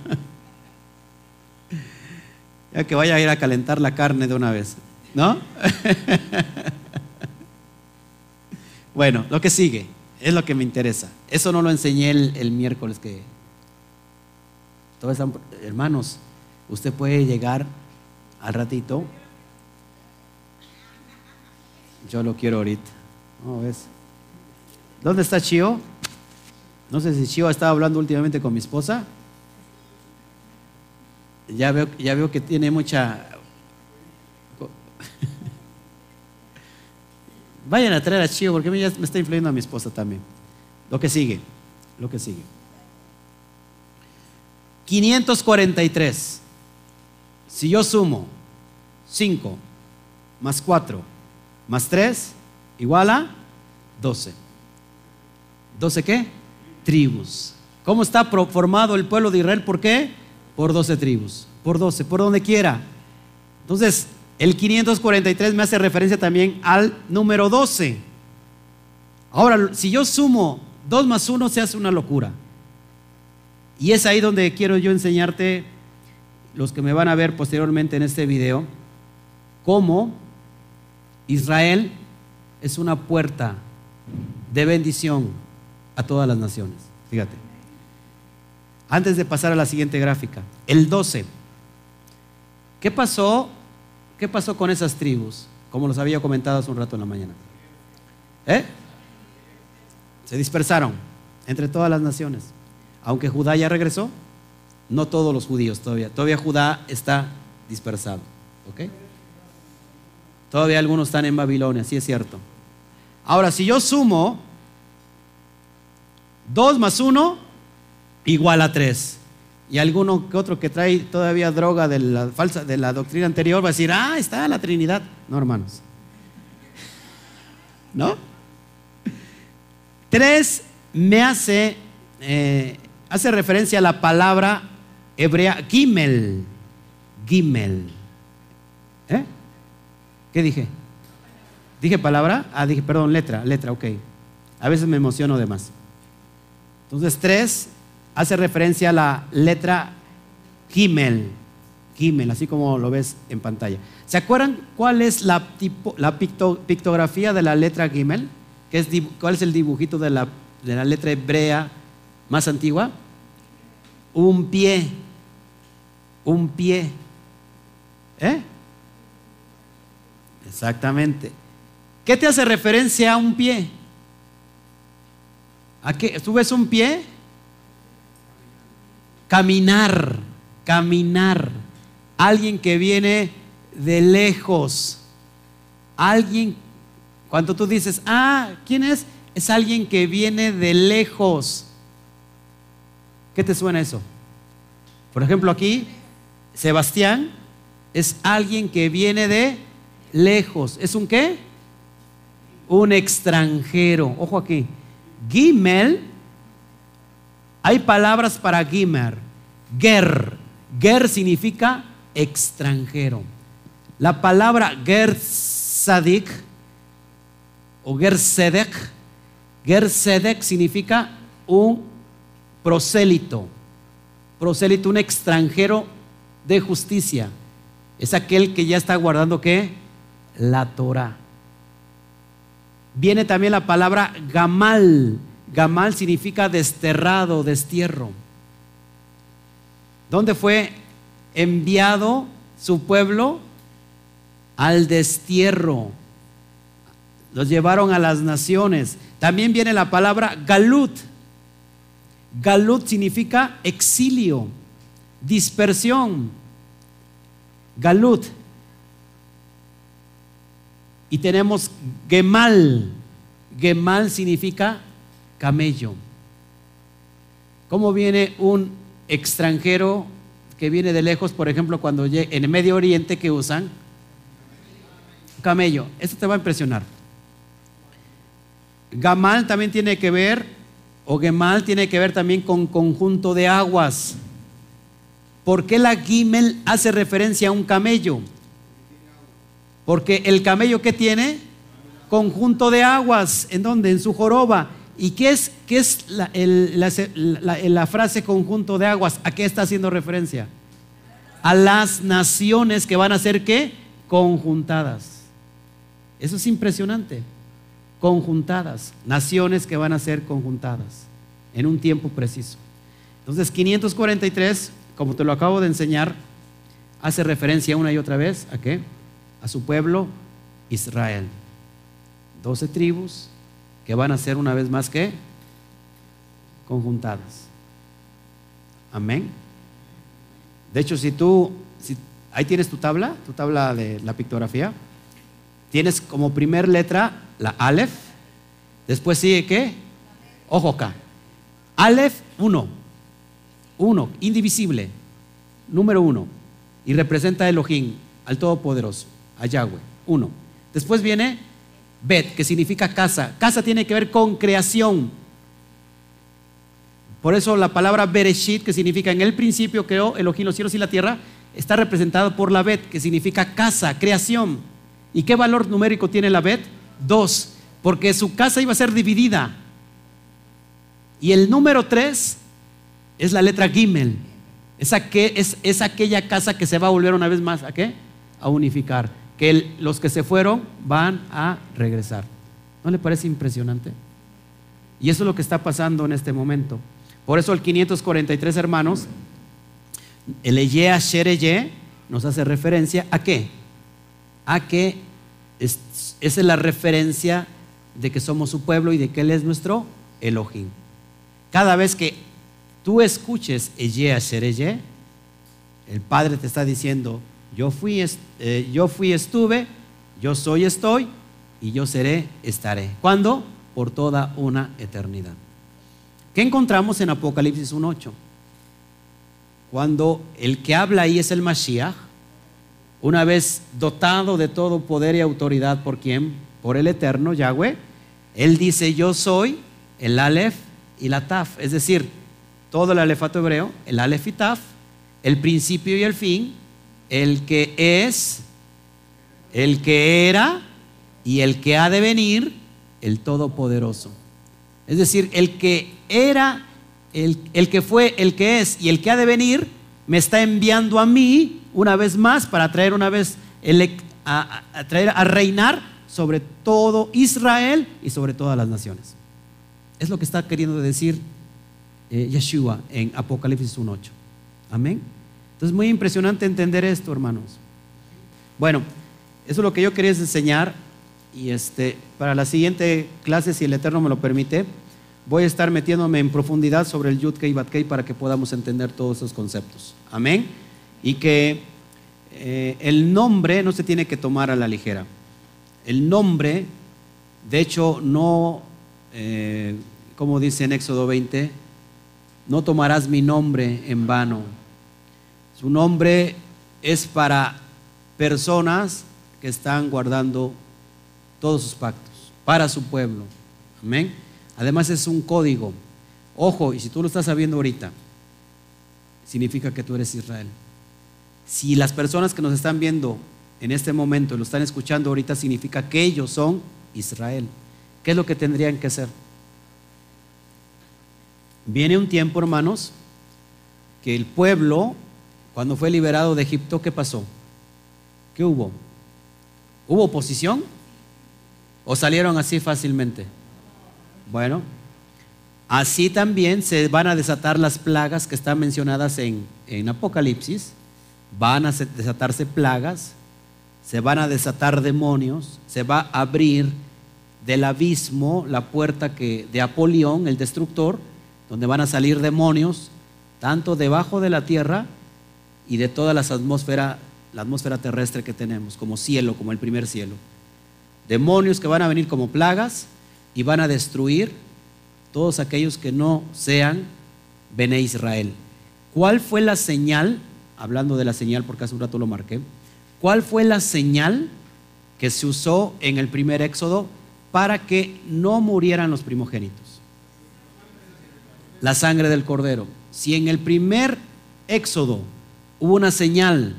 ya que vaya a ir a calentar la carne de una vez, ¿no? bueno, lo que sigue es lo que me interesa. Eso no lo enseñé el, miércoles que... Todos hermanos, usted puede llegar al ratito. Yo lo quiero ahorita. ¿Dónde está Chio? No sé si Chio estaba hablando últimamente con mi esposa. Ya veo, ya veo que tiene mucha... Vayan a traer a Chío porque me está influyendo a mi esposa también. Lo que sigue, lo que sigue. 543. Si yo sumo 5 más 4 más 3 igual a 12. ¿12 qué? Tribus. ¿Cómo está formado el pueblo de Israel? ¿Por qué? Por 12 tribus. Por 12, por donde quiera. Entonces, el 543 me hace referencia también al número 12. Ahora, si yo sumo 2 más 1, se hace una locura. Y es ahí donde quiero yo enseñarte, los que me van a ver posteriormente en este video, cómo Israel es una puerta de bendición a todas las naciones. Fíjate. Antes de pasar a la siguiente gráfica, el 12. ¿Qué pasó? ¿Qué pasó con esas tribus? Como los había comentado hace un rato en la mañana. ¿Eh? Se dispersaron entre todas las naciones. Aunque Judá ya regresó, no todos los judíos todavía. Todavía Judá está dispersado. ¿Ok? Todavía algunos están en Babilonia, sí es cierto. Ahora, si yo sumo 2 más 1 igual a 3. Y alguno que otro que trae todavía droga de la falsa de la doctrina anterior va a decir, "Ah, está la Trinidad." No, hermanos. ¿No? 3 me hace eh, hace referencia a la palabra hebrea gimel. Gimel. ¿Eh? ¿Qué dije? ¿Dije palabra? Ah, dije, perdón, letra, letra, ok. A veces me emociono de más. Entonces, tres hace referencia a la letra Gimel. Gimel, así como lo ves en pantalla. ¿Se acuerdan cuál es la, pictografía de la letra Gimel? ¿Qué es, ¿Cuál es el dibujito de la, de la letra hebrea más antigua? Un pie. Un pie. ¿Eh? Exactamente. ¿Qué te hace referencia a un pie? ¿A qué? ¿Tú ves un pie? Caminar, caminar. Alguien que viene de lejos. Alguien, cuando tú dices, ah, ¿quién es? Es alguien que viene de lejos. ¿Qué te suena eso? Por ejemplo, aquí, Sebastián es alguien que viene de lejos. ¿Es un qué? Un extranjero. Ojo aquí. Gimel, hay palabras para Gimer. Ger. Ger significa extranjero. La palabra Gersadik o Gersedek, Gersedek significa un prosélito. Prosélito, un extranjero de justicia. Es aquel que ya está guardando qué? La Torah. Viene también la palabra gamal. Gamal significa desterrado, destierro. ¿Dónde fue enviado su pueblo? Al destierro. Los llevaron a las naciones. También viene la palabra galut Galut significa exilio, dispersión. Galut. Y tenemos Gemal. Gemal significa camello. ¿Cómo viene un extranjero que viene de lejos, por ejemplo, cuando en el Medio Oriente que usan? Camello. Esto te va a impresionar. Gamal también tiene que ver o Gemal tiene que ver también con conjunto de aguas. ¿Por qué la Gimel hace referencia a un camello? Porque el camello que tiene conjunto de aguas, ¿en dónde? En su joroba. ¿Y qué es, qué es la, frase conjunto de aguas? ¿A qué está haciendo referencia? A las naciones que van a ser qué? Conjuntadas. Eso es impresionante conjuntadas, naciones que van a ser conjuntadas en un tiempo preciso. Entonces, 543, como te lo acabo de enseñar, hace referencia una y otra vez a qué? A su pueblo Israel. Doce tribus que van a ser una vez más que conjuntadas. Amén. De hecho, si tú, ahí tienes tu tabla, tu tabla de la pictografía, tienes como primer letra la Aleph, después sigue qué? Ojo acá. Aleph, uno. Uno, indivisible. Número uno. Y representa a Elohim, al Todopoderoso, a Yahweh. Uno. Después viene Bet, que significa casa. Casa tiene que ver con creación. Por eso la palabra Bereshit, que significa en el principio creó Elohim los cielos y la tierra, está representado por la Bet, que significa casa, creación. ¿Y qué valor numérico tiene la Bet? Dos, porque su casa iba a ser dividida. Y el número tres es la letra Gimel. Es, es, es, aquella casa que se va a volver una vez más a qué? A unificar. Que los que se fueron van a regresar. ¿No le parece impresionante? Y eso es lo que está pasando en este momento. Por eso el 543, hermanos, el Eye Shereye nos hace referencia a qué? A que esa es la referencia de que somos su pueblo y de que Él es nuestro Elohim. Cada vez que tú escuches Eye Shereye, el Padre te está diciendo, yo fui, eh, yo fui, estuve, yo soy, estoy y yo seré, estaré. ¿Cuándo? Por toda una eternidad. ¿Qué encontramos en Apocalipsis 1.8? Cuando el que habla ahí es el Mashiach, una vez dotado de todo poder y autoridad por quién? Por el eterno Yahweh, él dice, yo soy el Aleph y la Taf, es decir, todo el alefato hebreo, el Aleph y Taf, el principio y el fin, el que es, el que era y el que ha de venir, el Todopoderoso. Es decir, el que era, el, que fue, el que es y el que ha de venir, me está enviando a mí una vez más para traer una vez a, traer a reinar sobre todo Israel y sobre todas las naciones. Es lo que está queriendo decir eh, Yeshua en Apocalipsis 1.8. Amén. Entonces es muy impresionante entender esto, hermanos. Bueno, eso es lo que yo quería enseñar. Y este, para la siguiente clase, si el Eterno me lo permite, voy a estar metiéndome en profundidad sobre el Yudkei y Batkei para que podamos entender todos esos conceptos. Amén. Y que eh, el nombre no se tiene que tomar a la ligera. El nombre, de hecho, no, eh, como dice en Éxodo 20, no tomarás mi nombre en vano. Su nombre es para personas que están guardando todos sus pactos para su pueblo. Amén. Además es un código. Ojo, y si tú lo estás sabiendo ahorita, significa que tú eres Israel. Si las personas que nos están viendo en este momento lo están escuchando ahorita, significa que ellos son Israel. ¿Qué es lo que tendrían que hacer? Viene un tiempo, hermanos, que el pueblo, cuando fue liberado de Egipto, ¿qué pasó? ¿Qué hubo? ¿Hubo oposición? ¿O salieron así fácilmente? Bueno, así también se van a desatar las plagas que están mencionadas en, en Apocalipsis. Van a desatarse plagas, se van a desatar demonios, se va a abrir del abismo la puerta que, de Apolión, el destructor, donde van a salir demonios, tanto debajo de la tierra y de toda la atmósfera, la atmósfera terrestre que tenemos, como cielo, como el primer cielo demonios que van a venir como plagas y van a destruir todos aquellos que no sean Bene Israel. ¿Cuál fue la señal? Hablando de la señal, porque hace un rato lo marqué. ¿Cuál fue la señal que se usó en el primer éxodo para que no murieran los primogénitos? La sangre del cordero. Si en el primer éxodo hubo una señal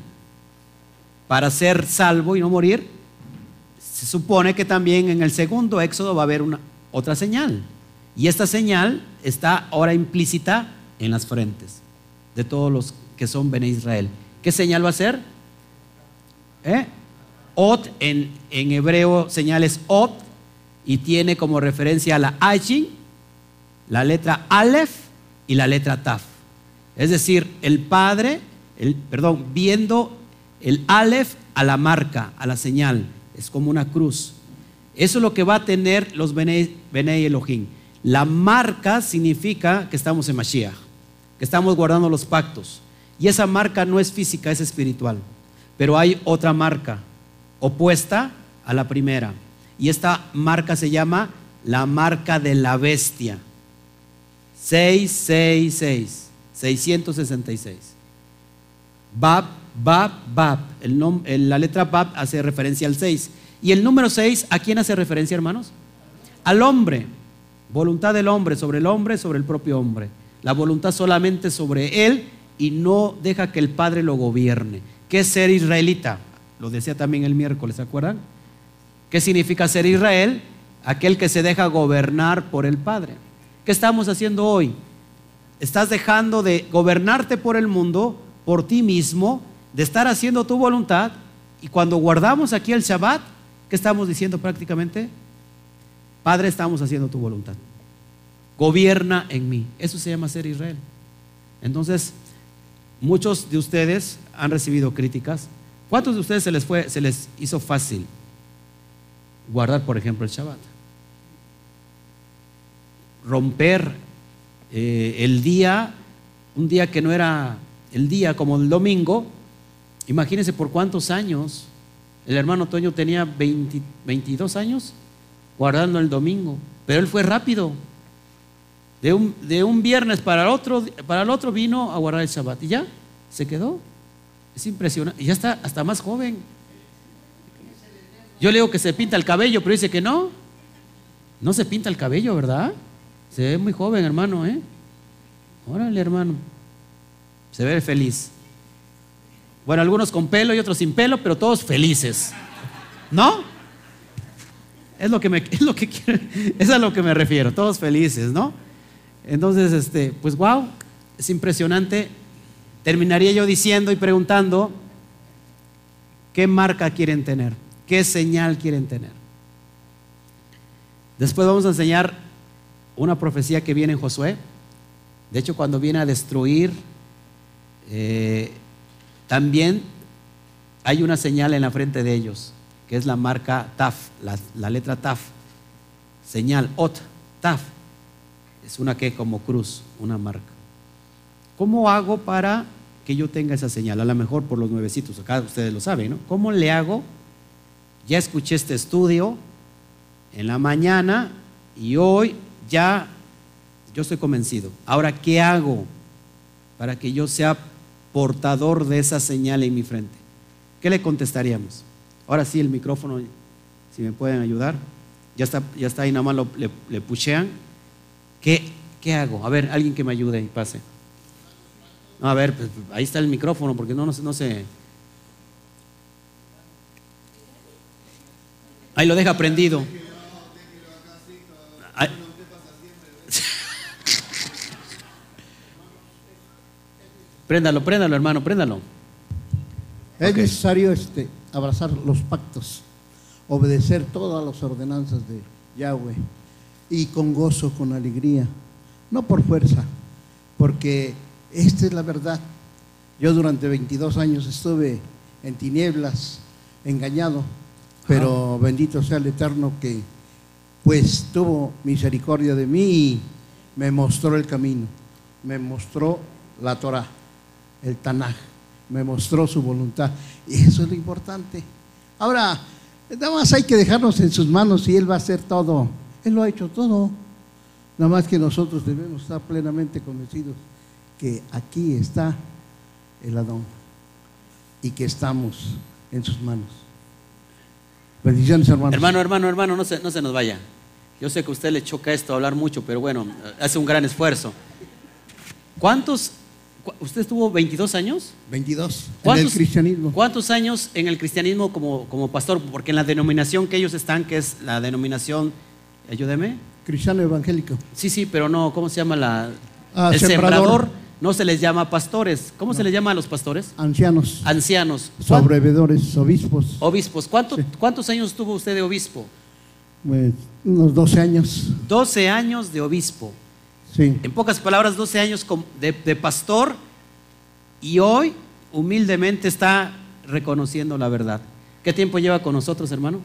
para ser salvo y no morir, se supone que también en el segundo éxodo va a haber una, otra señal. Y esta señal está ahora implícita en las frentes de todos los que son Bene Israel. ¿Qué señal va a ser? ¿Eh? Ot, en, hebreo señales Ot, y tiene como referencia a la Ajin, la letra Aleph y la letra Taf. Es decir, el Padre, el, perdón, viendo el Aleph a la marca, a la señal es como una cruz. Eso es lo que va a tener los Bene, Elohim. La marca significa que estamos en Mashiach, que estamos guardando los pactos. Y esa marca no es física, es espiritual. Pero hay otra marca opuesta a la primera. Y esta marca se llama la marca de la bestia. 666, 666. Bab, Bab, Bab. El la letra Bab hace referencia al 6. Y el número 6, ¿a quién hace referencia, hermanos? Al hombre. Voluntad del hombre sobre el hombre, sobre el propio hombre. La voluntad solamente sobre él y no deja que el Padre lo gobierne. ¿Qué es ser israelita? Lo decía también el miércoles, ¿se acuerdan? ¿Qué significa ser Israel? Aquel que se deja gobernar por el Padre. ¿Qué estamos haciendo hoy? Estás dejando de gobernarte por el mundo, por ti mismo, de estar haciendo tu voluntad. Y cuando guardamos aquí el Shabbat, ¿qué estamos diciendo prácticamente? Padre, estamos haciendo tu voluntad. Gobierna en mí. Eso se llama ser Israel. Entonces, muchos de ustedes han recibido críticas. ¿Cuántos de ustedes se les, fue, se les hizo fácil guardar, por ejemplo, el Shabbat? Romper eh, el día, un día que no era el día como el domingo. Imagínense por cuántos años. El hermano Toño tenía 22 años guardando el domingo, pero él fue rápido. De un, viernes para el, otro, para el otro vino a guardar el Shabbat y ya se quedó. Es impresionante. Y ya está hasta más joven. Yo le digo que se pinta el cabello, pero dice que no. No se pinta el cabello, ¿verdad? Se ve muy joven, hermano, ¿eh? Órale, hermano. Se ve feliz. Bueno, algunos con pelo y otros sin pelo, pero todos felices. ¿No? Es lo que me, *laughs* a lo que me refiero, todos felices, ¿no? Entonces, este, pues wow, es impresionante. Terminaría yo diciendo y preguntando qué marca quieren tener, qué señal quieren tener. Después vamos a enseñar una profecía que viene en Josué. De hecho, cuando viene a destruir, eh, también hay una señal en la frente de ellos, que es la marca TAF, la, la letra TAF, señal OT, TAF. Es una que como cruz, una marca. ¿Cómo hago para que yo tenga esa señal? A lo mejor por los nuevecitos, acá ustedes lo saben, ¿no? ¿Cómo le hago? Ya escuché este estudio en la mañana y hoy ya yo estoy convencido. Ahora, ¿qué hago para que yo sea portador de esa señal en mi frente? ¿Qué le contestaríamos? Ahora sí, el micrófono, si me pueden ayudar. Ya está, ya está ahí, nada más le, le puchean. ¿Qué, hago? A ver, alguien que me ayude y pase. a ver, pues, ahí está el micrófono, porque no, no, no sé. Ahí lo deja prendido. Préndalo, préndalo, hermano, préndalo. Es necesario este, abrazar los pactos, obedecer todas las ordenanzas de Yahweh y con gozo, con alegría, no por fuerza, porque esta es la verdad. Yo durante 22 años estuve en tinieblas, engañado, pero bendito sea el Eterno que pues tuvo misericordia de mí y me mostró el camino, me mostró la Torah, el Tanaj, me mostró su voluntad y eso es lo importante. Ahora, nada más hay que dejarnos en sus manos y Él va a hacer todo él lo ha hecho todo. Nada más que nosotros debemos estar plenamente convencidos que aquí está el Adón y que estamos en sus manos. Bendiciones, hermano. Hermano, hermano, hermano, no se, no se nos vaya. Yo sé que a usted le choca esto hablar mucho, pero bueno, hace un gran esfuerzo. ¿Cuántos? ¿Usted estuvo 22 años? 22 en el cristianismo. ¿Cuántos años en el cristianismo como, como pastor? Porque en la denominación que ellos están, que es la denominación Ayúdeme. Cristiano evangélico. Sí, sí, pero no, ¿cómo se llama la? Ah, el sembrador. No se les llama pastores. ¿Cómo se les llama a los pastores? Ancianos. Ancianos. Sobrevedores, obispos. Obispos. ¿Cuántos años tuvo usted de obispo? Pues, unos 12 años. 12 años de obispo. Sí. En pocas palabras, 12 años de, de pastor y hoy humildemente está reconociendo la verdad. ¿Qué tiempo lleva con nosotros, hermano?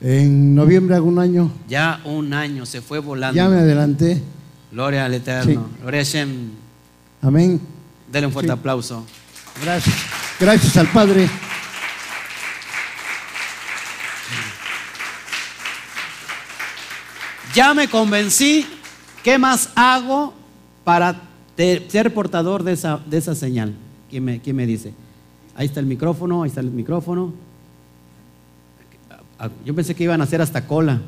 En noviembre hago un año. Ya un año, se fue volando. Ya me adelanté. Gloria al Eterno. Gloria a Shem. Amén. Dele un fuerte aplauso. Gracias. Gracias al Padre. Ya me convencí. ¿Qué más hago para ser portador de esa, de esa señal? ¿Quién me, ¿Quién me dice? Ahí está el micrófono, ahí está el micrófono. Yo pensé que iban a hacer hasta cola.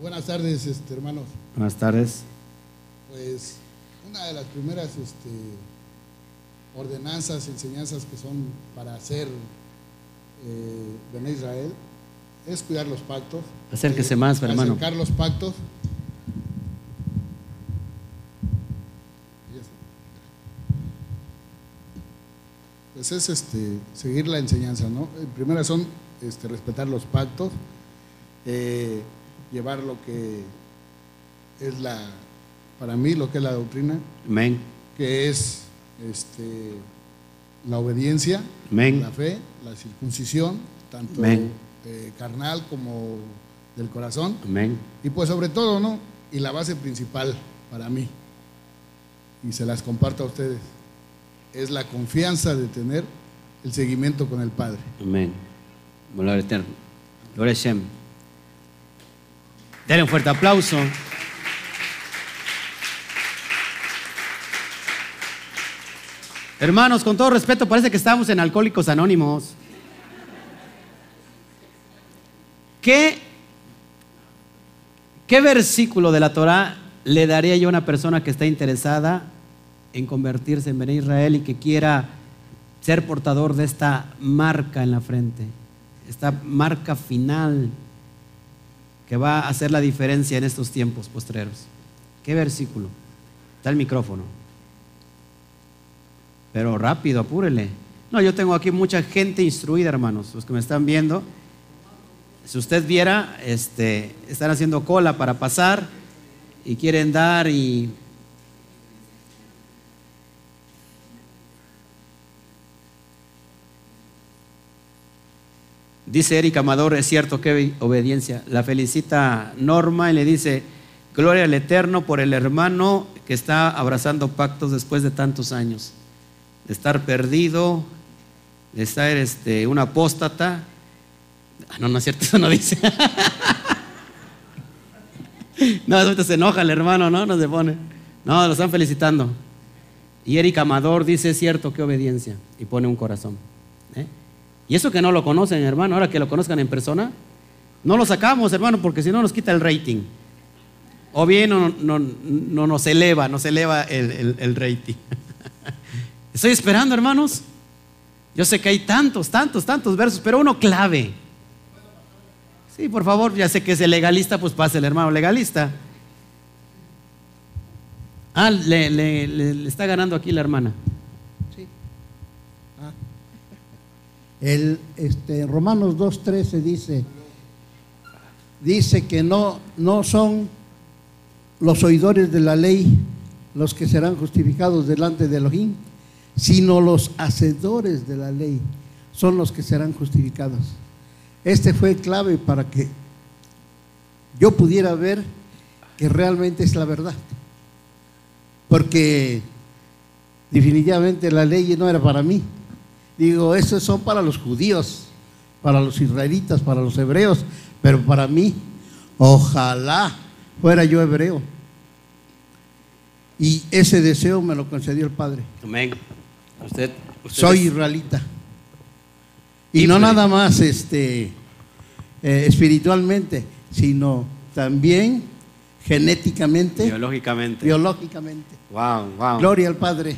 Buenas tardes, este, hermanos. Buenas tardes. Pues una de las primeras este, ordenanzas, enseñanzas que son para hacer eh, Israel es cuidar los pactos. Acérquese más, hermano. Acercar los pactos. Pues es este, seguir la enseñanza, ¿no? En primera son este, respetar los pactos, eh, llevar lo que es la, para mí, lo que es la doctrina, Amén. que es este, la obediencia, Amén. la fe, la circuncisión, tanto eh, carnal como del corazón. Amén. Y pues sobre todo, ¿no? Y la base principal para mí, y se las comparto a ustedes, es la confianza de tener el seguimiento con el Padre. Amén. Gloria eterno. Gloria a Shem. Denle un fuerte aplauso. Hermanos, con todo respeto, parece que estamos en Alcohólicos Anónimos. ¿Qué, qué versículo de la Torah le daría yo a una persona que está interesada en convertirse en Bené Israel y que quiera ser portador de esta marca en la frente, esta marca final que va a hacer la diferencia en estos tiempos postreros. ¿Qué versículo? Está el micrófono. Pero rápido, apúrele. No, yo tengo aquí mucha gente instruida, hermanos, los que me están viendo. Si usted viera, este, están haciendo cola para pasar y quieren dar y Dice Erika Amador, es cierto, qué obediencia. La felicita Norma y le dice, gloria al Eterno por el hermano que está abrazando pactos después de tantos años. De estar perdido, de estar este, un apóstata. Ah, no, no es cierto, *laughs* eso no dice. no, ahorita se enoja el hermano, ¿no? No se pone. No, lo están felicitando. Y Erika Amador dice, es cierto, qué obediencia. Y pone un corazón. ¿eh? Y eso que no lo conocen, hermano, ahora que lo conozcan en persona, no lo sacamos, hermano, porque si no nos quita el rating. O bien no, no, nos eleva, nos eleva el, el rating. Estoy esperando, hermanos. Yo sé que hay tantos, tantos, tantos versos, pero uno clave. Sí, por favor, ya sé que es el legalista, pues pase el hermano legalista. Ah, le, está ganando aquí la hermana. El, este, Romanos 2.13 dice, dice que no, no son los oidores de la ley los que serán justificados delante de Elohim, sino los hacedores de la ley son los que serán justificados. Este fue clave para que yo pudiera ver que realmente es la verdad. Porque definitivamente la ley no era para mí, Digo, esos son para los judíos, para los israelitas, para los hebreos, pero para mí, ojalá fuera yo hebreo. Y ese deseo me lo concedió el Padre. Amén. Usted, Soy israelita. Y no nada más este, eh, espiritualmente, sino también genéticamente. Biológicamente. Biológicamente. Wow, wow. Gloria al Padre.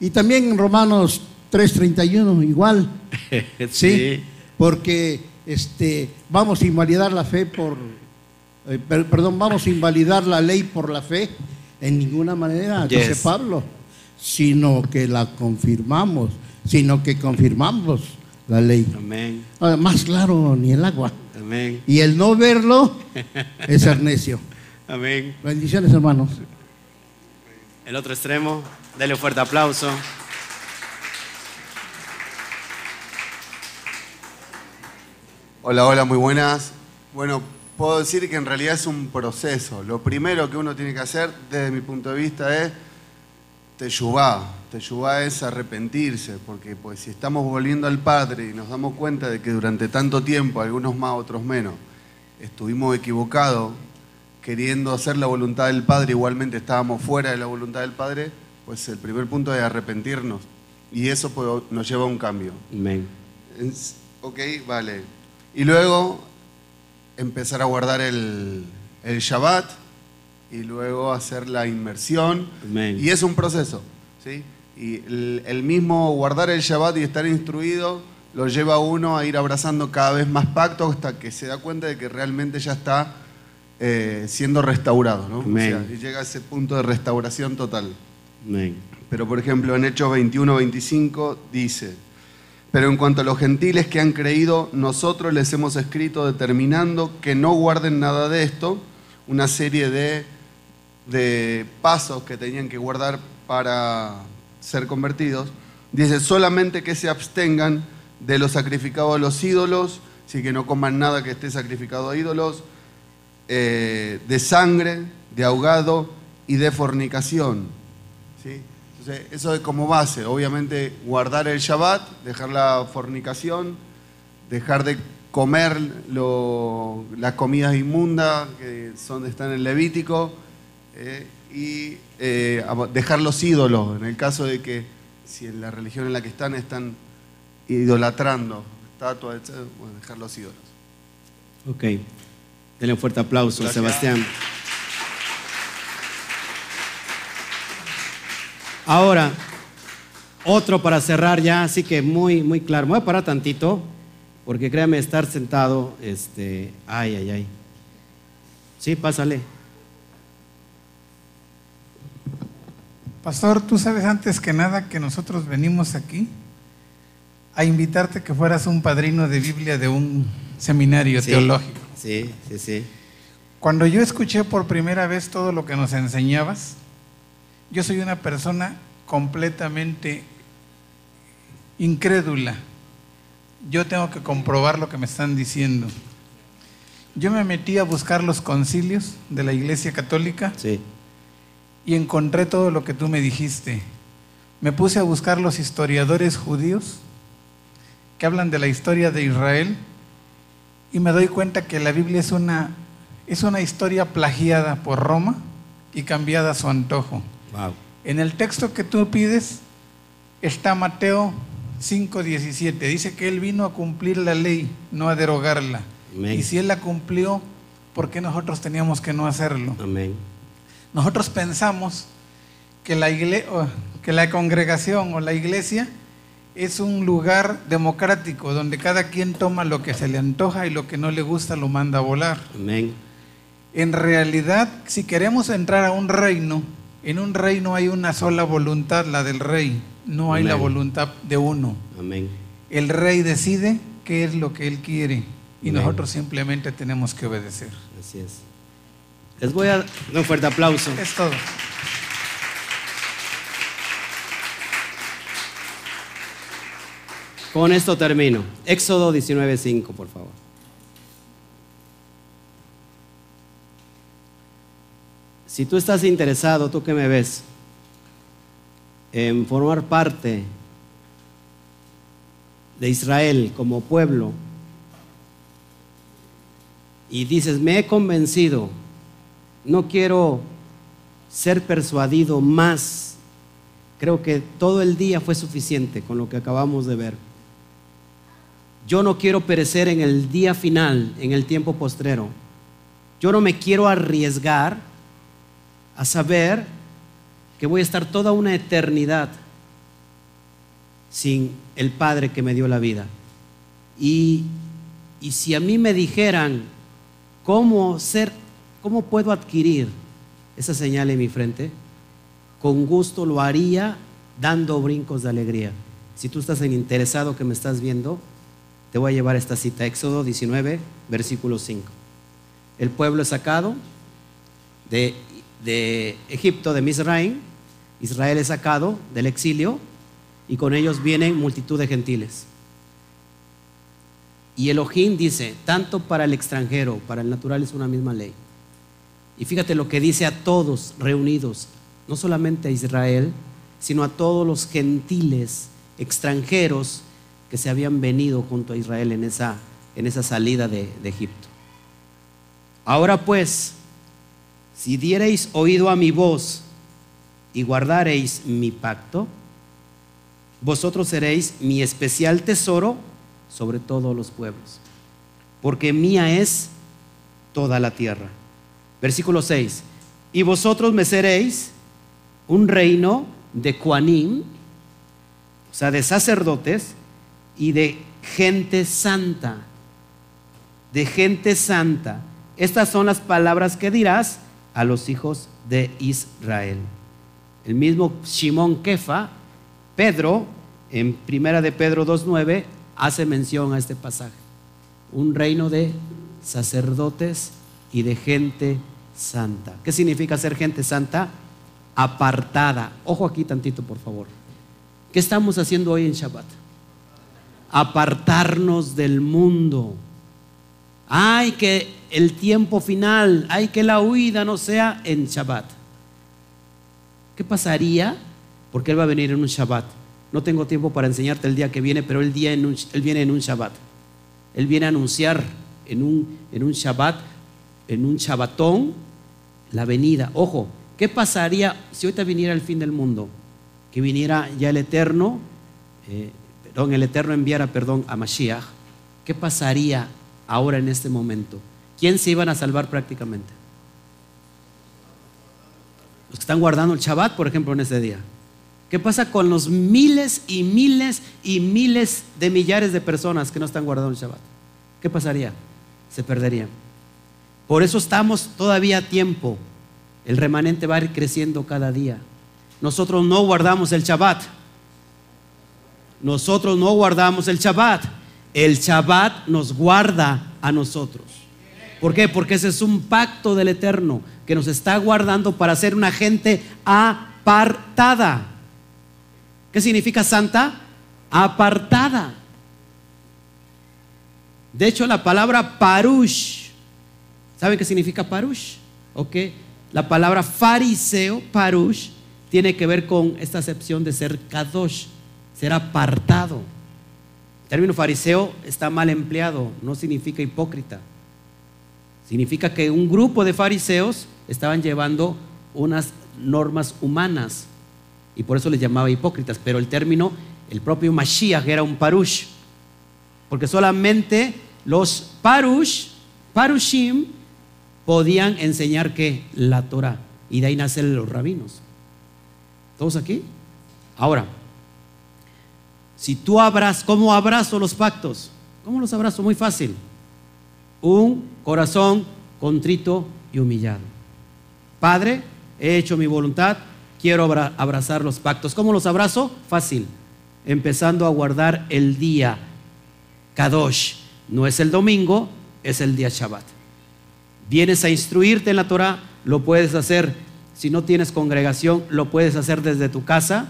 Y también en Romanos 3.31, igual. *laughs* sí. Porque este, vamos a invalidar la fe por, eh, perdón, vamos a invalidar la ley por la fe. En ninguna manera, dice Pablo, sino que la confirmamos, sino que confirmamos la ley. Amén. Más claro, ni el agua. Amén. Y el no verlo es ser necio. *laughs* Amén. Bendiciones, hermanos. El otro extremo, dale un fuerte aplauso. Hola, hola, muy buenas. Bueno, puedo decir que en realidad es un proceso. Lo primero que uno tiene que hacer, desde mi punto de vista, es teyubá. Teyubá es arrepentirse, porque pues, si estamos volviendo al Padre y nos damos cuenta de que durante tanto tiempo, algunos más, otros menos, estuvimos equivocados, queriendo hacer la voluntad del Padre, igualmente estábamos fuera de la voluntad del Padre, pues el primer punto es arrepentirnos. Y eso pues, nos lleva a un cambio. Amén. Ok, vale. Y luego empezar a guardar el, el Shabbat y luego hacer la inmersión. Amén. Y es un proceso. ¿sí? Y el, el mismo guardar el Shabbat y estar instruido lo lleva a uno a ir abrazando cada vez más pactos hasta que se da cuenta de que realmente ya está eh, siendo restaurado. ¿no? O Amén. sea, y llega a ese punto de restauración total. Amén. Pero por ejemplo en Hechos 21, 25 dice, pero en cuanto a los gentiles que han creído, nosotros les hemos escrito determinando que no guarden nada de esto, una serie de, de pasos que tenían que guardar para ser convertidos. Dice, solamente que se abstengan de lo sacrificado a los ídolos, así que no coman nada que esté sacrificado a ídolos, eh, de sangre, de ahogado y de fornicación. ¿sí? Entonces, eso es como base. Obviamente, guardar el Shabbat, dejar la fornicación, dejar de comer lo- las comidas inmundas que son, están en Levítico eh, y eh, dejar los ídolos. En el caso de que, si en la religión en la que están están idolatrando estatuas, etc., bueno, dejar los ídolos. Ok. Denle un fuerte aplauso, Gracias. Sebastián. Ahora, otro para cerrar ya, así que muy, muy claro. Me voy a parar tantito, porque créame, estar sentado, este, ay, ay, ay. Sí, pásale. Pastor, tú sabes antes que nada que nosotros venimos aquí a invitarte que fueras un padrino de Biblia de un seminario Sí, teológico. Sí, sí, sí. Cuando yo escuché por primera vez todo lo que nos enseñabas, yo soy una persona completamente incrédula. Yo tengo que comprobar lo que me están diciendo. Yo me metí a buscar los concilios de la Iglesia Católica Sí, y encontré todo lo que tú me dijiste. Me puse a buscar los historiadores judíos que hablan de la historia de Israel y me doy cuenta que la Biblia es una, es una historia plagiada por Roma y cambiada a su antojo. wow. En el texto que tú pides está Mateo 5:17. Dice que Él vino a cumplir la ley, no a derogarla. Amén. Y si Él la cumplió, ¿por qué nosotros teníamos que no hacerlo? Amén. Nosotros pensamos que la, que la congregación o la iglesia es un lugar democrático donde cada quien toma lo que se le antoja y lo que no le gusta lo manda a volar. Amén. En realidad, si queremos entrar a un reino, en un reino hay una sola voluntad, la del rey, no hay la voluntad de uno. Amén. El rey decide qué es lo que él quiere y Amén. nosotros simplemente tenemos que obedecer. Así es. Les voy a dar un fuerte aplauso. Es todo. Con esto termino. Éxodo 19:5, por favor. Si tú estás interesado, tú que me ves, en formar parte de Israel como pueblo, y dices, me he convencido, no quiero ser persuadido más, creo que todo el día fue suficiente con lo que acabamos de ver. Yo no quiero perecer en el día final, en el tiempo postrero. Yo no me quiero arriesgar a saber que voy a estar toda una eternidad sin el Padre que me dio la vida. Y, y si a mí me dijeran cómo ser, cómo puedo adquirir esa señal en mi frente, con gusto lo haría dando brincos de alegría. Si tú estás en interesado que me estás viendo, te voy a llevar esta cita, Éxodo 19, versículo 5. El pueblo es sacado de, de Egipto, de Misraim, Israel es sacado del exilio y con ellos vienen multitud de gentiles. Y Elohim dice, tanto para el extranjero, para el natural es una misma ley. Y fíjate lo que dice a todos reunidos, no solamente a Israel, sino a todos los gentiles extranjeros que se habían venido junto a Israel en esa, en esa salida de, de Egipto. Ahora pues, si diereis oído a mi voz y guardareis mi pacto, vosotros seréis mi especial tesoro sobre todos los pueblos, porque mía es toda la tierra. Versículo 6. Y vosotros me seréis un reino de Cuanim, o sea, de sacerdotes y de gente santa, de gente santa. Estas son las palabras que dirás a los hijos de Israel. El mismo Shimón Kefa, Pedro, en primera de Pedro 2.9, hace mención a este pasaje. Un reino de sacerdotes y de gente santa. ¿Qué significa ser gente santa? Apartada. Ojo aquí tantito, por favor. ¿Qué estamos haciendo hoy en Shabbat? Apartarnos del mundo. Hay que el tiempo final, hay que la huida no sea en Shabbat. ¿Qué pasaría? Porque Él va a venir en un Shabbat. No tengo tiempo para enseñarte el día que viene, pero Él, día él viene en un Shabbat. Él viene a anunciar en un, en un Shabbat, en un Shabbatón, la venida. Ojo, ¿qué pasaría si ahorita viniera el fin del mundo? Que viniera ya el Eterno, eh, perdón, el Eterno enviara perdón a Mashiach. ¿Qué pasaría ahora en este momento? ¿Quién se iban a salvar prácticamente? Los que están guardando el Shabbat, por ejemplo, en ese día. ¿Qué pasa con los miles y miles y miles de millares de personas que no están guardando el Shabbat? ¿Qué pasaría? Se perderían. Por eso estamos todavía a tiempo. El remanente va a ir creciendo cada día. Nosotros no guardamos el Shabbat. Nosotros no guardamos el Shabbat. El Shabbat nos guarda a nosotros. ¿Por qué? Porque ese es un pacto del Eterno que nos está guardando para ser una gente apartada. ¿Qué significa santa? Apartada. De hecho, la palabra parush, ¿saben qué significa parush? ¿Ok? La palabra fariseo, parush, tiene que ver con esta acepción de ser kadosh, ser apartado. El término fariseo está mal empleado, no significa hipócrita. Significa que un grupo de fariseos estaban llevando unas normas humanas y por eso les llamaba hipócritas, pero el término, el propio Mashiach era un parush, porque solamente los parush, parushim, podían enseñar que la Torah, y de ahí nacen los rabinos. ¿Todos aquí? Ahora, si tú abras, ¿cómo abrazo los pactos? ¿Cómo los abrazo? Muy fácil. Un corazón contrito y humillado. Padre, he hecho mi voluntad, quiero abrazar los pactos. ¿Cómo los abrazo? Fácil. Empezando a guardar el día Kadosh. No es el domingo, es el día Shabbat. Vienes a instruirte en la Torah, lo puedes hacer. Si no tienes congregación, lo puedes hacer desde tu casa.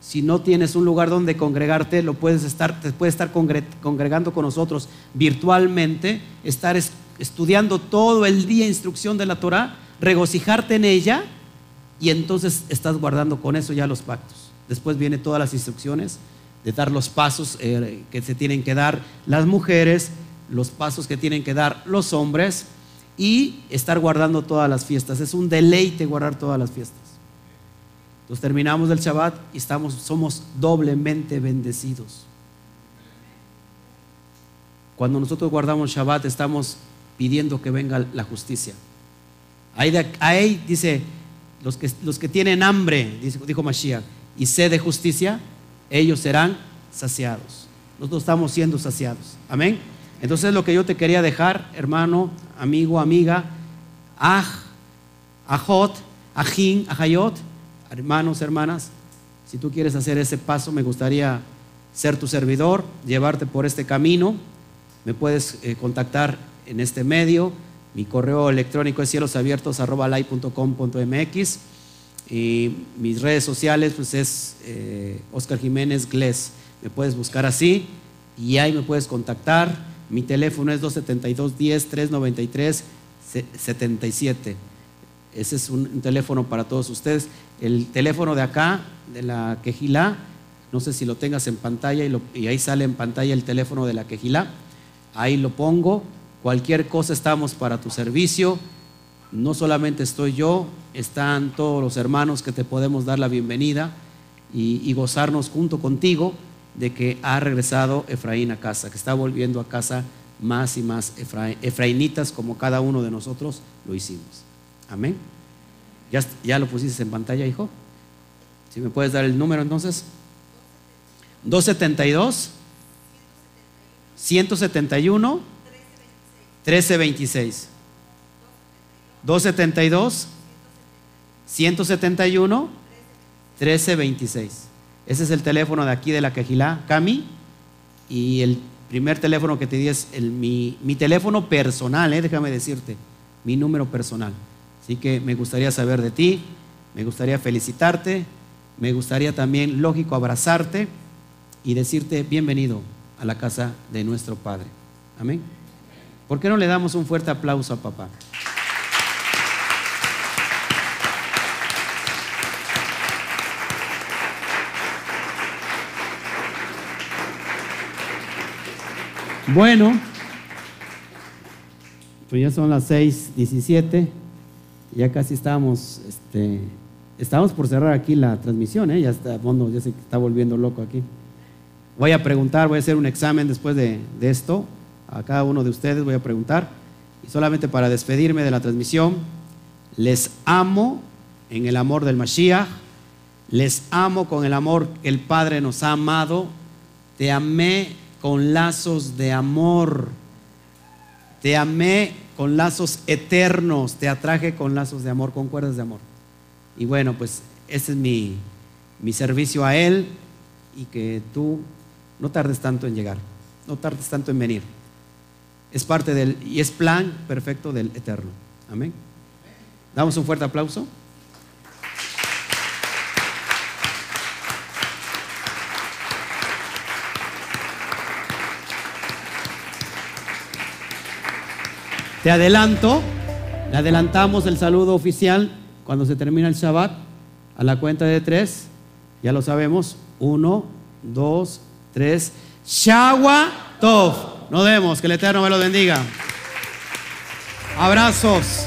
Si no tienes un lugar donde congregarte, lo puedes estar, te puedes estar congregando con nosotros virtualmente, estar estudiando todo el día instrucción de la Torah, regocijarte en ella y entonces estás guardando con eso ya los pactos. Después vienen todas las instrucciones de dar los pasos eh, que se tienen que dar las mujeres, los pasos que tienen que dar los hombres y estar guardando todas las fiestas. Es un deleite guardar todas las fiestas. Entonces terminamos el Shabbat y estamos, somos doblemente bendecidos. Cuando nosotros guardamos Shabbat estamos pidiendo que venga la justicia. Ahí, dice, los que, los que tienen hambre, dijo Mashiach, y sed de justicia, ellos serán saciados. Nosotros estamos siendo saciados. Amén. Entonces lo que yo te quería dejar, hermano, amigo, amiga, aj, ajot, ajín, ajayot, hermanos, hermanas, si tú quieres hacer ese paso, me gustaría ser tu servidor, llevarte por este camino. Me puedes eh, contactar en este medio mi correo electrónico es cielosabiertos.com.mx y mis redes sociales pues es eh, Oscar Jiménez Gles. Me puedes buscar así y ahí me puedes contactar Mi teléfono es 272-10-393-77. Ese es un, teléfono para todos ustedes. El teléfono de acá, de la Quejilá, no sé si lo tengas en pantalla y, y ahí sale en pantalla el teléfono de la Quejilá. Ahí lo pongo. Cualquier cosa estamos para tu servicio. No solamente estoy yo, están todos los hermanos que te podemos dar la bienvenida y, gozarnos junto contigo de que ha regresado Efraín a casa, que está volviendo a casa más y más efraínitas como cada uno de nosotros lo hicimos. Amén. ¿Ya, ¿Ya lo pusiste en pantalla, hijo? Si me puedes dar el número entonces. 272 171 1326 272 171 1326. Ese es el teléfono de aquí de la Quejilá, Cami. Y el primer teléfono que te di es mi, teléfono personal, eh, déjame decirte, mi número personal. Así que me gustaría saber de ti, me gustaría felicitarte, me gustaría también, lógico, abrazarte y decirte bienvenido a la casa de nuestro Padre. Amén. ¿Por qué no le damos un fuerte aplauso a papá? Bueno, pues ya son las 6:17, ya casi estamos, este, estamos por cerrar aquí la transmisión, ¿eh? ya está, fondo, ya se está volviendo loco aquí. Voy a preguntar, voy a hacer un examen después de, de esto, a cada uno de ustedes voy a preguntar, y solamente para despedirme de la transmisión, les amo en el amor del Mashiach, les amo con el amor que el Padre nos ha amado, te amé con lazos de amor. Te amé con lazos eternos, te atraje con lazos de amor, con cuerdas de amor. Y bueno, pues ese es mi, mi servicio a Él y que tú no tardes tanto en llegar, no tardes tanto en venir. Es parte del, y es plan perfecto del Eterno. Amén. Damos un fuerte aplauso. Te adelanto, le adelantamos el saludo oficial cuando se termina el Shabbat a la cuenta de tres. Ya lo sabemos. Uno, dos, tres. Shawa Tov. Nos vemos. Que el Eterno me lo bendiga. Abrazos.